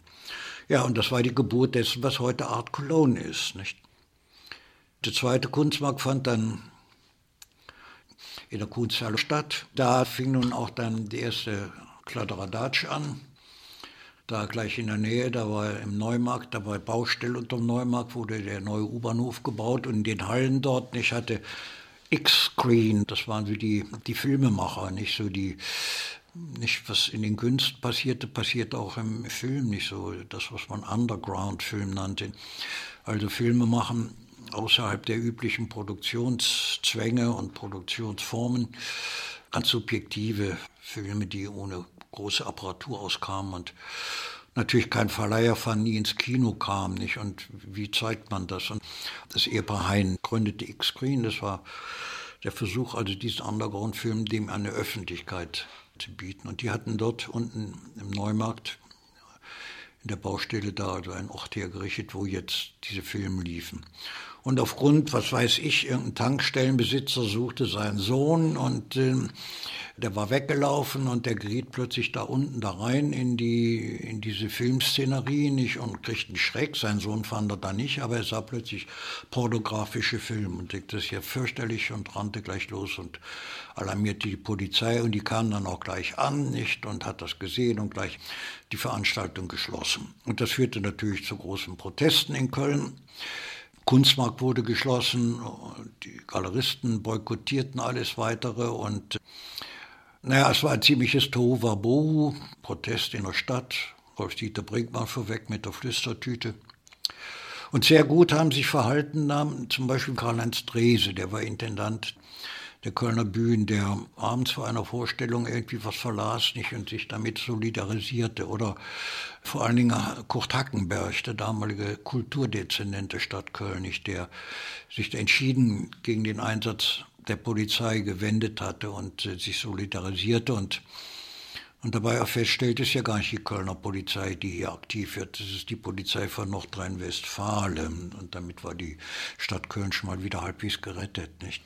Ja, und das war die Geburt dessen, was heute Art Cologne ist. Nicht? Der zweite Kunstmarkt fand dann in der Kunsthalle statt. Da fing nun auch dann die erste Kladderadatsch an. Da gleich in der Nähe, da war im Neumarkt, da war Baustelle unterm Neumarkt, wurde der neue U-Bahnhof gebaut und in den Hallen dort, ich hatte X-Screen, das waren so die, die Filmemacher, nicht so die, nicht was in den Künsten passierte, passiert auch im Film nicht so, das was man Underground-Film nannte. Also Filme machen außerhalb der üblichen Produktionszwänge und Produktionsformen, ganz subjektive Filme, die ohne große Apparatur auskamen und natürlich kein Verleiher fand, nie ins Kino kam, nicht? Und wie zeigt man das? Und das Ehepaar Hein gründete X-Screen, das war der Versuch, also diesen Underground-Film dem eine Öffentlichkeit zu bieten. Und die hatten dort unten im Neumarkt in der Baustelle da also ein Ort hergerichtet, wo jetzt diese Filme liefen. Und aufgrund, was weiß ich, irgendein Tankstellenbesitzer suchte seinen Sohn und äh, der war weggelaufen und der geriet plötzlich da unten da rein in die in diese Filmszenerie nicht und kriegt einen Schreck. Sein Sohn fand er da nicht, aber er sah plötzlich pornografische Filme und das ist ja fürchterlich und rannte gleich los und alarmierte die Polizei und die kam dann auch gleich an nicht und hat das gesehen und gleich die Veranstaltung geschlossen. Und das führte natürlich zu großen Protesten in Köln. Kunstmarkt wurde geschlossen, die Galeristen boykottierten alles weitere und naja, es war ein ziemliches Tohuwabohu, Protest in der Stadt, Rolf-Dieter Brinkmann vorweg mit der Flüstertüte. Und sehr gut haben sich verhalten zum Beispiel Karl-Heinz Drese, der war Intendant der Kölner Bühnen, der abends vor einer Vorstellung irgendwie was verlas nicht und sich damit solidarisierte. Oder vor allen Dingen Kurt Hackenberg, der damalige Kulturdezernent der Stadt Köln, der sich entschieden gegen den Einsatz der Polizei gewendet hatte und äh, sich solidarisierte und und dabei auch feststellt, ist ja gar nicht die Kölner Polizei, die hier aktiv wird. Das ist die Polizei von Nordrhein-Westfalen. Und damit war die Stadt Köln schon mal wieder halbwegs gerettet, nicht?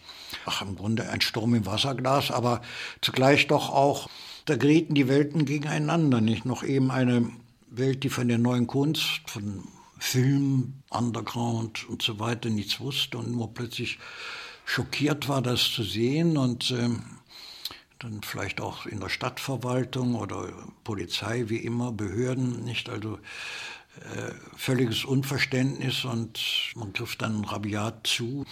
Ach, im Grunde ein Sturm im Wasserglas, aber zugleich doch auch, da gerieten die Welten gegeneinander, nicht? Noch eben eine Welt, die von der neuen Kunst, von Film, Underground und so weiter nichts wusste und nur plötzlich schockiert war, das zu sehen und, ähm, dann vielleicht auch in der Stadtverwaltung oder Polizei, wie immer, Behörden, nicht? Also äh, völliges Unverständnis und man griff dann rabiat zu.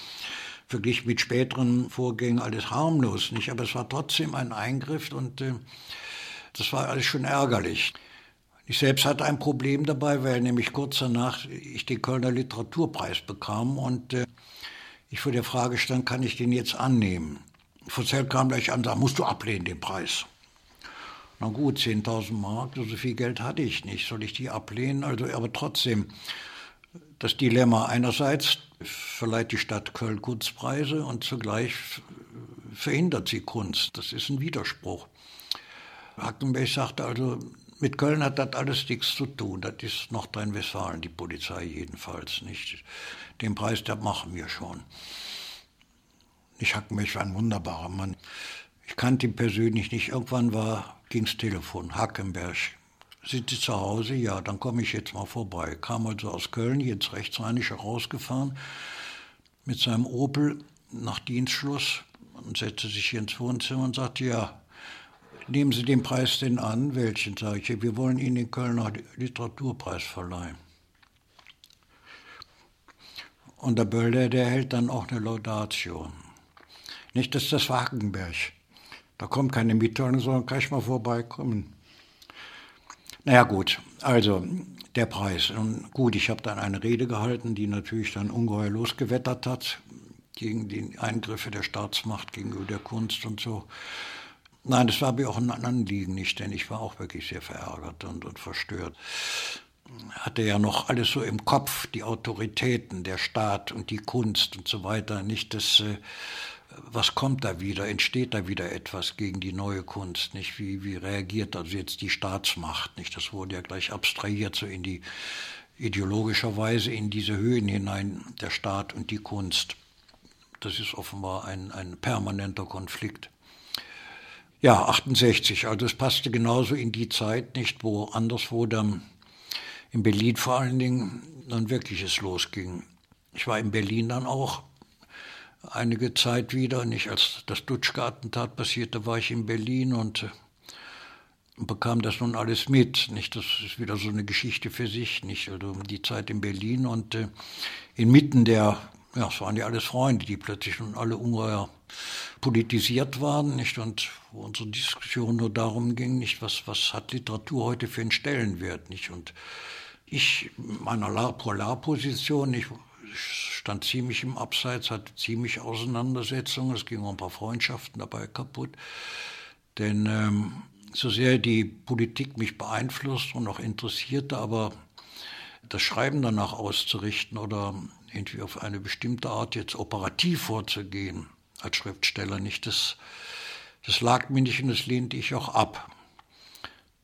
Verglichen mit späteren Vorgängen alles harmlos, nicht? Aber es war trotzdem ein Eingriff und äh, das war alles schon ärgerlich. Ich selbst hatte ein Problem dabei, weil nämlich kurz danach ich den Kölner Literaturpreis bekam und äh, ich vor der Frage stand, kann ich den jetzt annehmen? Verzell kam gleich an, da musst du ablehnen, den Preis. Na gut, 10.000 Mark, so viel Geld hatte ich nicht. Soll ich die ablehnen? Also, aber trotzdem, das Dilemma einerseits verleiht die Stadt Köln Kunstpreise und zugleich verhindert sie Kunst. Das ist ein Widerspruch. Hackenberg sagte also, mit Köln hat das alles nichts zu tun. Das ist Nordrhein-Westfalen, die Polizei jedenfalls nicht. Den Preis, der machen wir schon. Ich Hackenberg war ein wunderbarer Mann. Ich kannte ihn persönlich nicht. Irgendwann war, ging's Telefon, Hackenberg. Sind Sie zu Hause? Ja, dann komme ich jetzt mal vorbei. Kam also aus Köln, jetzt rechtsrheinisch rausgefahren, mit seinem Opel nach Dienstschluss und setzte sich hier ins Wohnzimmer und sagte, ja, nehmen Sie den Preis denn an? Welchen? Sage ich, wir wollen Ihnen den Kölner Literaturpreis verleihen. Und der Böller, der hält dann auch eine Laudatio. Nicht, dass das Wagenberg. Da kommt keine Mitteilung, sondern kann ich mal vorbeikommen. Naja gut, also der Preis. Und gut, ich habe dann eine Rede gehalten, die natürlich dann ungeheuer losgewettert hat gegen die Eingriffe der Staatsmacht gegenüber der Kunst und so. Nein, das war mir auch ein Anliegen nicht, denn ich war auch wirklich sehr verärgert und, und verstört. Hatte ja noch alles so im Kopf, die Autoritäten, der Staat und die Kunst und so weiter. Nicht das, äh, was kommt da wieder? Entsteht da wieder etwas gegen die neue Kunst? Nicht? Wie, wie reagiert also jetzt die Staatsmacht? Nicht? Das wurde ja gleich abstrahiert, so in die ideologischerweise in diese Höhen hinein, der Staat und die Kunst. Das ist offenbar ein, ein permanenter Konflikt. Ja, 68, also es passte genauso in die Zeit, nicht, wo anderswo dann in Berlin vor allen Dingen dann wirklich es losging. Ich war in Berlin dann auch einige Zeit wieder. Nicht als das Dutschke-Attentat passierte, war ich in Berlin und äh, bekam das nun alles mit. Nicht, das ist wieder so eine Geschichte für sich. Nicht, also die Zeit in Berlin und äh, inmitten der, ja, es waren ja alles Freunde, die plötzlich nun alle ungeheuer politisiert waren, nicht? Und wo unsere Diskussion nur darum ging, nicht? Was was hat Literatur heute für einen Stellenwert, nicht? Und ich meiner Polarposition, ich stand ziemlich im Abseits, hatte ziemlich Auseinandersetzungen, es ging um ein paar Freundschaften dabei kaputt, denn ähm, so sehr die Politik mich beeinflusst und auch interessierte, aber das Schreiben danach auszurichten oder irgendwie auf eine bestimmte Art jetzt operativ vorzugehen als Schriftsteller nicht, das, das lag mir nicht und das lehnte ich auch ab.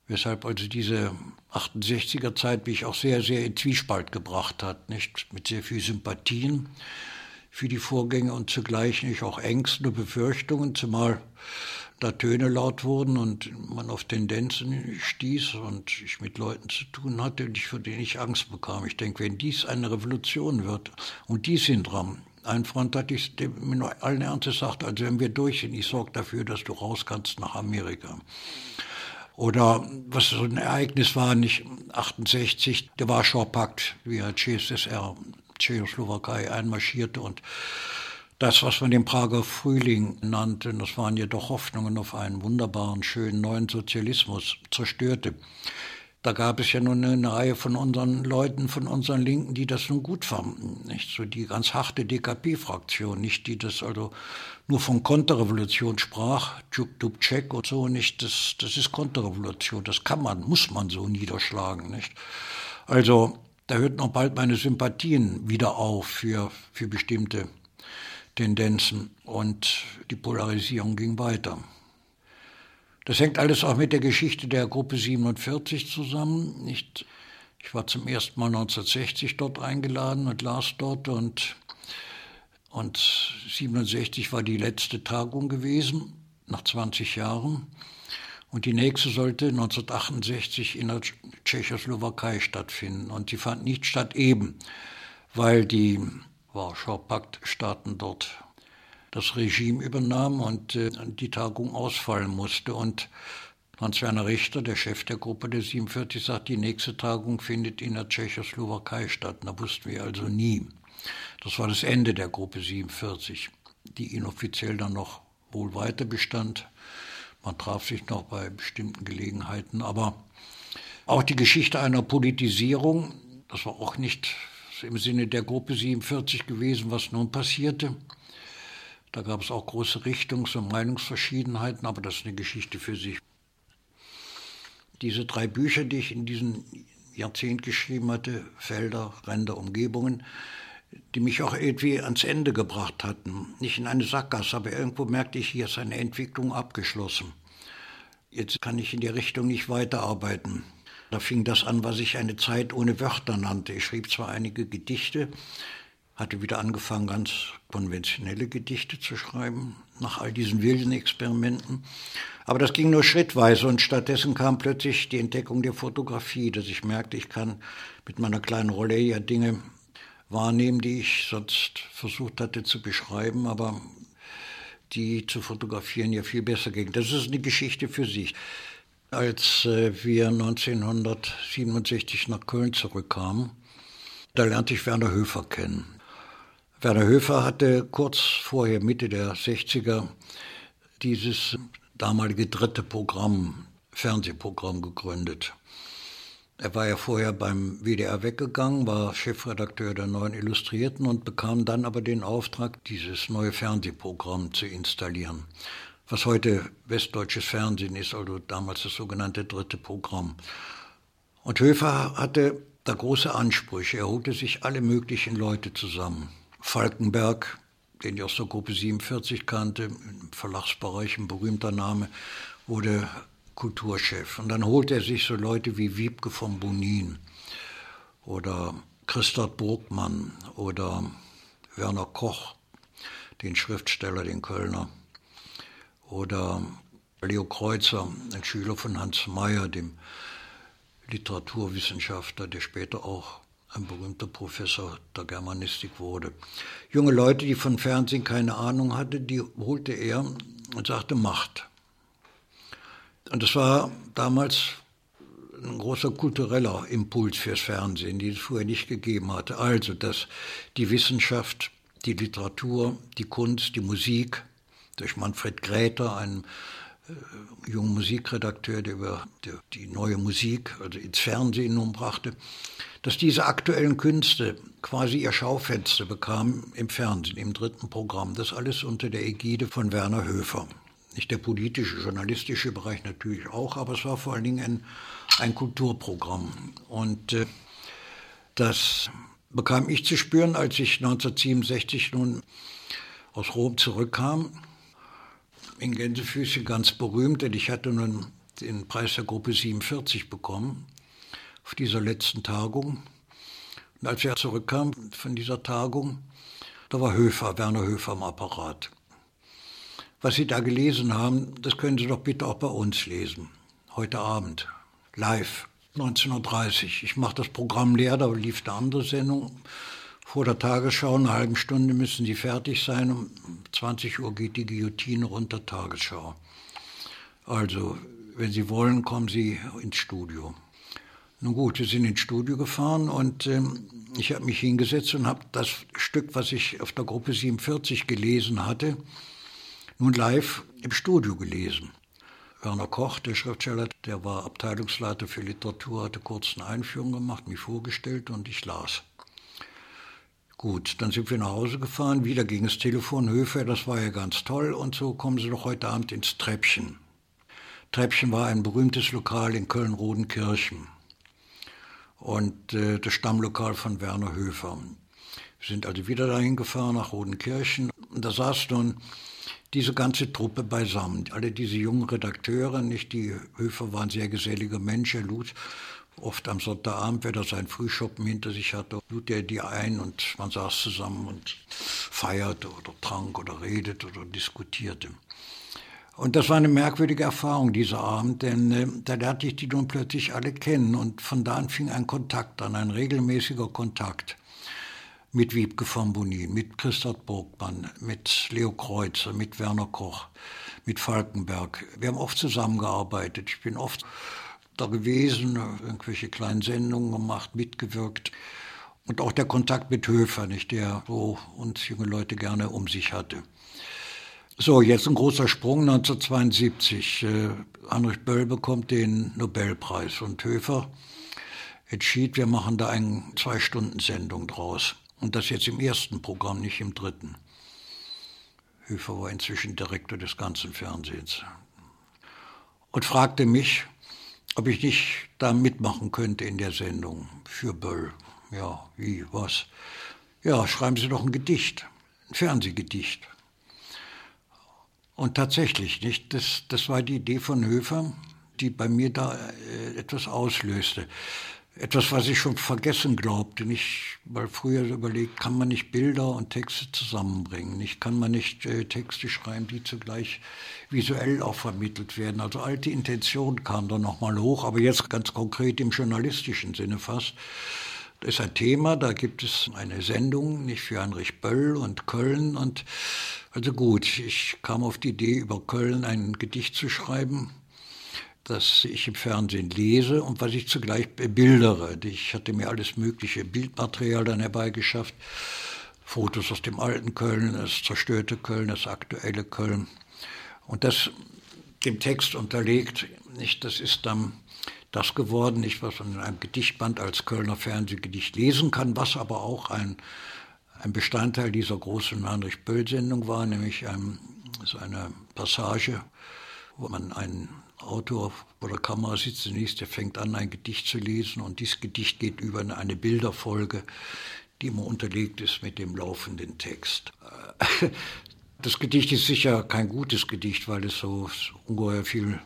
Weshalb also diese 68er Zeit mich auch sehr, sehr in Zwiespalt gebracht hat, nicht mit sehr viel Sympathien für die Vorgänge und zugleich nicht auch Ängsten und Befürchtungen, zumal da Töne laut wurden und man auf Tendenzen stieß und ich mit Leuten zu tun hatte, für die ich Angst bekam. Ich denke, wenn dies eine Revolution wird und die sind dran, ein Freund hat ich mit allen Ernstes gesagt, also wenn wir durch sind, ich sorge dafür, dass du raus kannst nach Amerika. Oder was so ein Ereignis war, nicht 68, der Warschauer Pakt, wie er CSSR, Tschechoslowakei einmarschierte und das, was man den Prager Frühling nannte, das waren jedoch Hoffnungen auf einen wunderbaren, schönen neuen Sozialismus, zerstörte. Da gab es ja nun eine Reihe von unseren Leuten, von unseren Linken, die das nun gut fanden. Nicht so die ganz harte DKP-Fraktion, nicht die das also nur von Konterrevolution sprach, Tschuk Dubček und so, nicht. Das, das ist Konterrevolution, das kann man, muss man so niederschlagen, nicht. Also, da hörten auch bald meine Sympathien wieder auf für, für bestimmte Tendenzen und die Polarisierung ging weiter. Das hängt alles auch mit der Geschichte der Gruppe 47 zusammen. Ich, ich war zum ersten Mal 1960 dort eingeladen und las dort und, und 67 war die letzte Tagung gewesen, nach 20 Jahren. Und die nächste sollte 1968 in der Tschechoslowakei stattfinden. Und die fand nicht statt eben, weil die Warschauer Paktstaaten dort das Regime übernahm und äh, die Tagung ausfallen musste. Und Hans-Werner Richter, der Chef der Gruppe der 47, sagt, die nächste Tagung findet in der Tschechoslowakei statt. Da wussten wir also nie. Das war das Ende der Gruppe 47, die inoffiziell dann noch wohl weiter bestand. Man traf sich noch bei bestimmten Gelegenheiten, aber auch die Geschichte einer Politisierung, das war auch nicht im Sinne der Gruppe 47 gewesen, was nun passierte. Da gab es auch große Richtungs- und Meinungsverschiedenheiten, aber das ist eine Geschichte für sich. Diese drei Bücher, die ich in diesem Jahrzehnt geschrieben hatte, Felder, Ränder, Umgebungen, die mich auch irgendwie ans Ende gebracht hatten. Nicht in eine Sackgasse, aber irgendwo merkte ich, hier ist eine Entwicklung abgeschlossen. Jetzt kann ich in die Richtung nicht weiterarbeiten. Da fing das an, was ich eine Zeit ohne Wörter nannte. Ich schrieb zwar einige Gedichte, hatte wieder angefangen, ganz konventionelle Gedichte zu schreiben, nach all diesen wilden Experimenten. Aber das ging nur schrittweise und stattdessen kam plötzlich die Entdeckung der Fotografie, dass ich merkte, ich kann mit meiner kleinen Rolle ja Dinge wahrnehmen, die ich sonst versucht hatte zu beschreiben, aber die zu fotografieren ja viel besser ging. Das ist eine Geschichte für sich. Als äh, wir 1967 nach Köln zurückkamen, da lernte ich Werner Höfer kennen. Werner Höfer hatte kurz vorher, Mitte der 60er, dieses damalige dritte Programm, Fernsehprogramm gegründet. Er war ja vorher beim WDR weggegangen, war Chefredakteur der Neuen Illustrierten und bekam dann aber den Auftrag, dieses neue Fernsehprogramm zu installieren was heute westdeutsches Fernsehen ist, also damals das sogenannte dritte Programm. Und Höfer hatte da große Ansprüche. Er holte sich alle möglichen Leute zusammen. Falkenberg, den ich aus der Gruppe 47 kannte, im Verlagsbereich ein berühmter Name, wurde Kulturchef. Und dann holte er sich so Leute wie Wiebke von Bonin oder Christoph Burgmann oder Werner Koch, den Schriftsteller, den Kölner oder Leo Kreuzer, ein Schüler von Hans Mayer, dem Literaturwissenschaftler, der später auch ein berühmter Professor der Germanistik wurde. Junge Leute, die von Fernsehen keine Ahnung hatten, die holte er und sagte Macht. Und das war damals ein großer kultureller Impuls fürs Fernsehen, den es vorher nicht gegeben hatte. Also, dass die Wissenschaft, die Literatur, die Kunst, die Musik durch Manfred Gräter, einen äh, jungen Musikredakteur, der über die, die neue Musik also ins Fernsehen nun brachte, dass diese aktuellen Künste quasi ihr Schaufenster bekamen im Fernsehen, im dritten Programm. Das alles unter der Ägide von Werner Höfer. Nicht der politische, journalistische Bereich natürlich auch, aber es war vor allen Dingen ein, ein Kulturprogramm. Und äh, das bekam ich zu spüren, als ich 1967 nun aus Rom zurückkam. In Gänsefüßchen ganz berühmt, denn ich hatte nun den Preis der Gruppe 47 bekommen auf dieser letzten Tagung. Und als er zurückkam von dieser Tagung, da war Höfer, Werner Höfer am Apparat. Was Sie da gelesen haben, das können Sie doch bitte auch bei uns lesen. Heute Abend, live, 19.30 Uhr. Ich mache das Programm leer, da lief eine andere Sendung. Vor der Tagesschau, eine halbe Stunde müssen Sie fertig sein. Um 20 Uhr geht die Guillotine runter, Tagesschau. Also, wenn Sie wollen, kommen Sie ins Studio. Nun gut, wir sind ins Studio gefahren und ähm, ich habe mich hingesetzt und habe das Stück, was ich auf der Gruppe 47 gelesen hatte, nun live im Studio gelesen. Werner Koch, der Schriftsteller, der war Abteilungsleiter für Literatur, hatte kurz eine Einführung gemacht, mich vorgestellt und ich las. Gut, dann sind wir nach Hause gefahren, wieder ging das Telefon, Höfer, das war ja ganz toll und so kommen Sie doch heute Abend ins Treppchen. Treppchen war ein berühmtes Lokal in Köln-Rodenkirchen und äh, das Stammlokal von Werner Höfer. Wir sind also wieder dahin gefahren nach Rodenkirchen und da saß nun diese ganze Truppe beisammen. Alle diese jungen Redakteure, nicht die Höfer waren sehr gesellige Menschen, er lud oft am Sonntagabend, wenn er sein Frühschoppen hinter sich hatte, lud er die ein und man saß zusammen und feierte oder trank oder redete oder diskutierte. Und das war eine merkwürdige Erfahrung dieser Abend, denn äh, da lernte ich die nun plötzlich alle kennen und von da an fing ein Kontakt an, ein regelmäßiger Kontakt mit Wiebke von Bonin, mit Christoph Burgmann, mit Leo Kreuzer, mit Werner Koch, mit Falkenberg. Wir haben oft zusammengearbeitet. Ich bin oft da gewesen, irgendwelche kleinen Sendungen gemacht, mitgewirkt. Und auch der Kontakt mit Höfer, nicht, der so uns junge Leute gerne um sich hatte. So, jetzt ein großer Sprung 1972. Äh, Heinrich Böll bekommt den Nobelpreis und Höfer entschied, wir machen da eine Zwei-Stunden-Sendung draus. Und das jetzt im ersten Programm, nicht im dritten. Höfer war inzwischen Direktor des ganzen Fernsehens. Und fragte mich, ob ich nicht da mitmachen könnte in der Sendung für Böll. Ja, wie, was? Ja, schreiben Sie doch ein Gedicht, ein Fernsehgedicht. Und tatsächlich, nicht? Das, das war die Idee von Höfer, die bei mir da äh, etwas auslöste. Etwas, was ich schon vergessen glaubte. Nicht, weil früher überlegt, kann man nicht Bilder und Texte zusammenbringen? Nicht, kann man nicht äh, Texte schreiben, die zugleich visuell auch vermittelt werden? Also alte Intention kam da nochmal hoch, aber jetzt ganz konkret im journalistischen Sinne fast. Das ist ein Thema, da gibt es eine Sendung, nicht für Heinrich Böll und Köln und also gut, ich kam auf die Idee, über Köln ein Gedicht zu schreiben, das ich im Fernsehen lese und was ich zugleich bebildere. Ich hatte mir alles mögliche Bildmaterial dann herbeigeschafft. Fotos aus dem alten Köln, das zerstörte Köln, das aktuelle Köln. Und das dem Text unterlegt, nicht, das ist dann das geworden, nicht, was man in einem Gedichtband als Kölner Fernsehgedicht lesen kann, was aber auch ein ein Bestandteil dieser großen Heinrich Böll-Sendung war, nämlich ein, so eine Passage, wo man einen Autor vor der Kamera sitzen liest, der fängt an, ein Gedicht zu lesen. Und dieses Gedicht geht über eine Bilderfolge, die immer unterlegt ist mit dem laufenden Text. Das Gedicht ist sicher kein gutes Gedicht, weil es so ungeheuer viel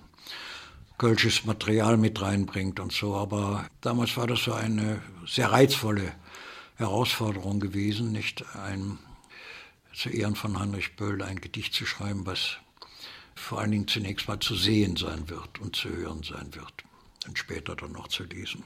kölsches Material mit reinbringt und so, aber damals war das so eine sehr reizvolle Herausforderung gewesen, nicht? Ein, zu Ehren von Heinrich Böll ein Gedicht zu schreiben, was vor allen Dingen zunächst mal zu sehen sein wird und zu hören sein wird und später dann noch zu lesen.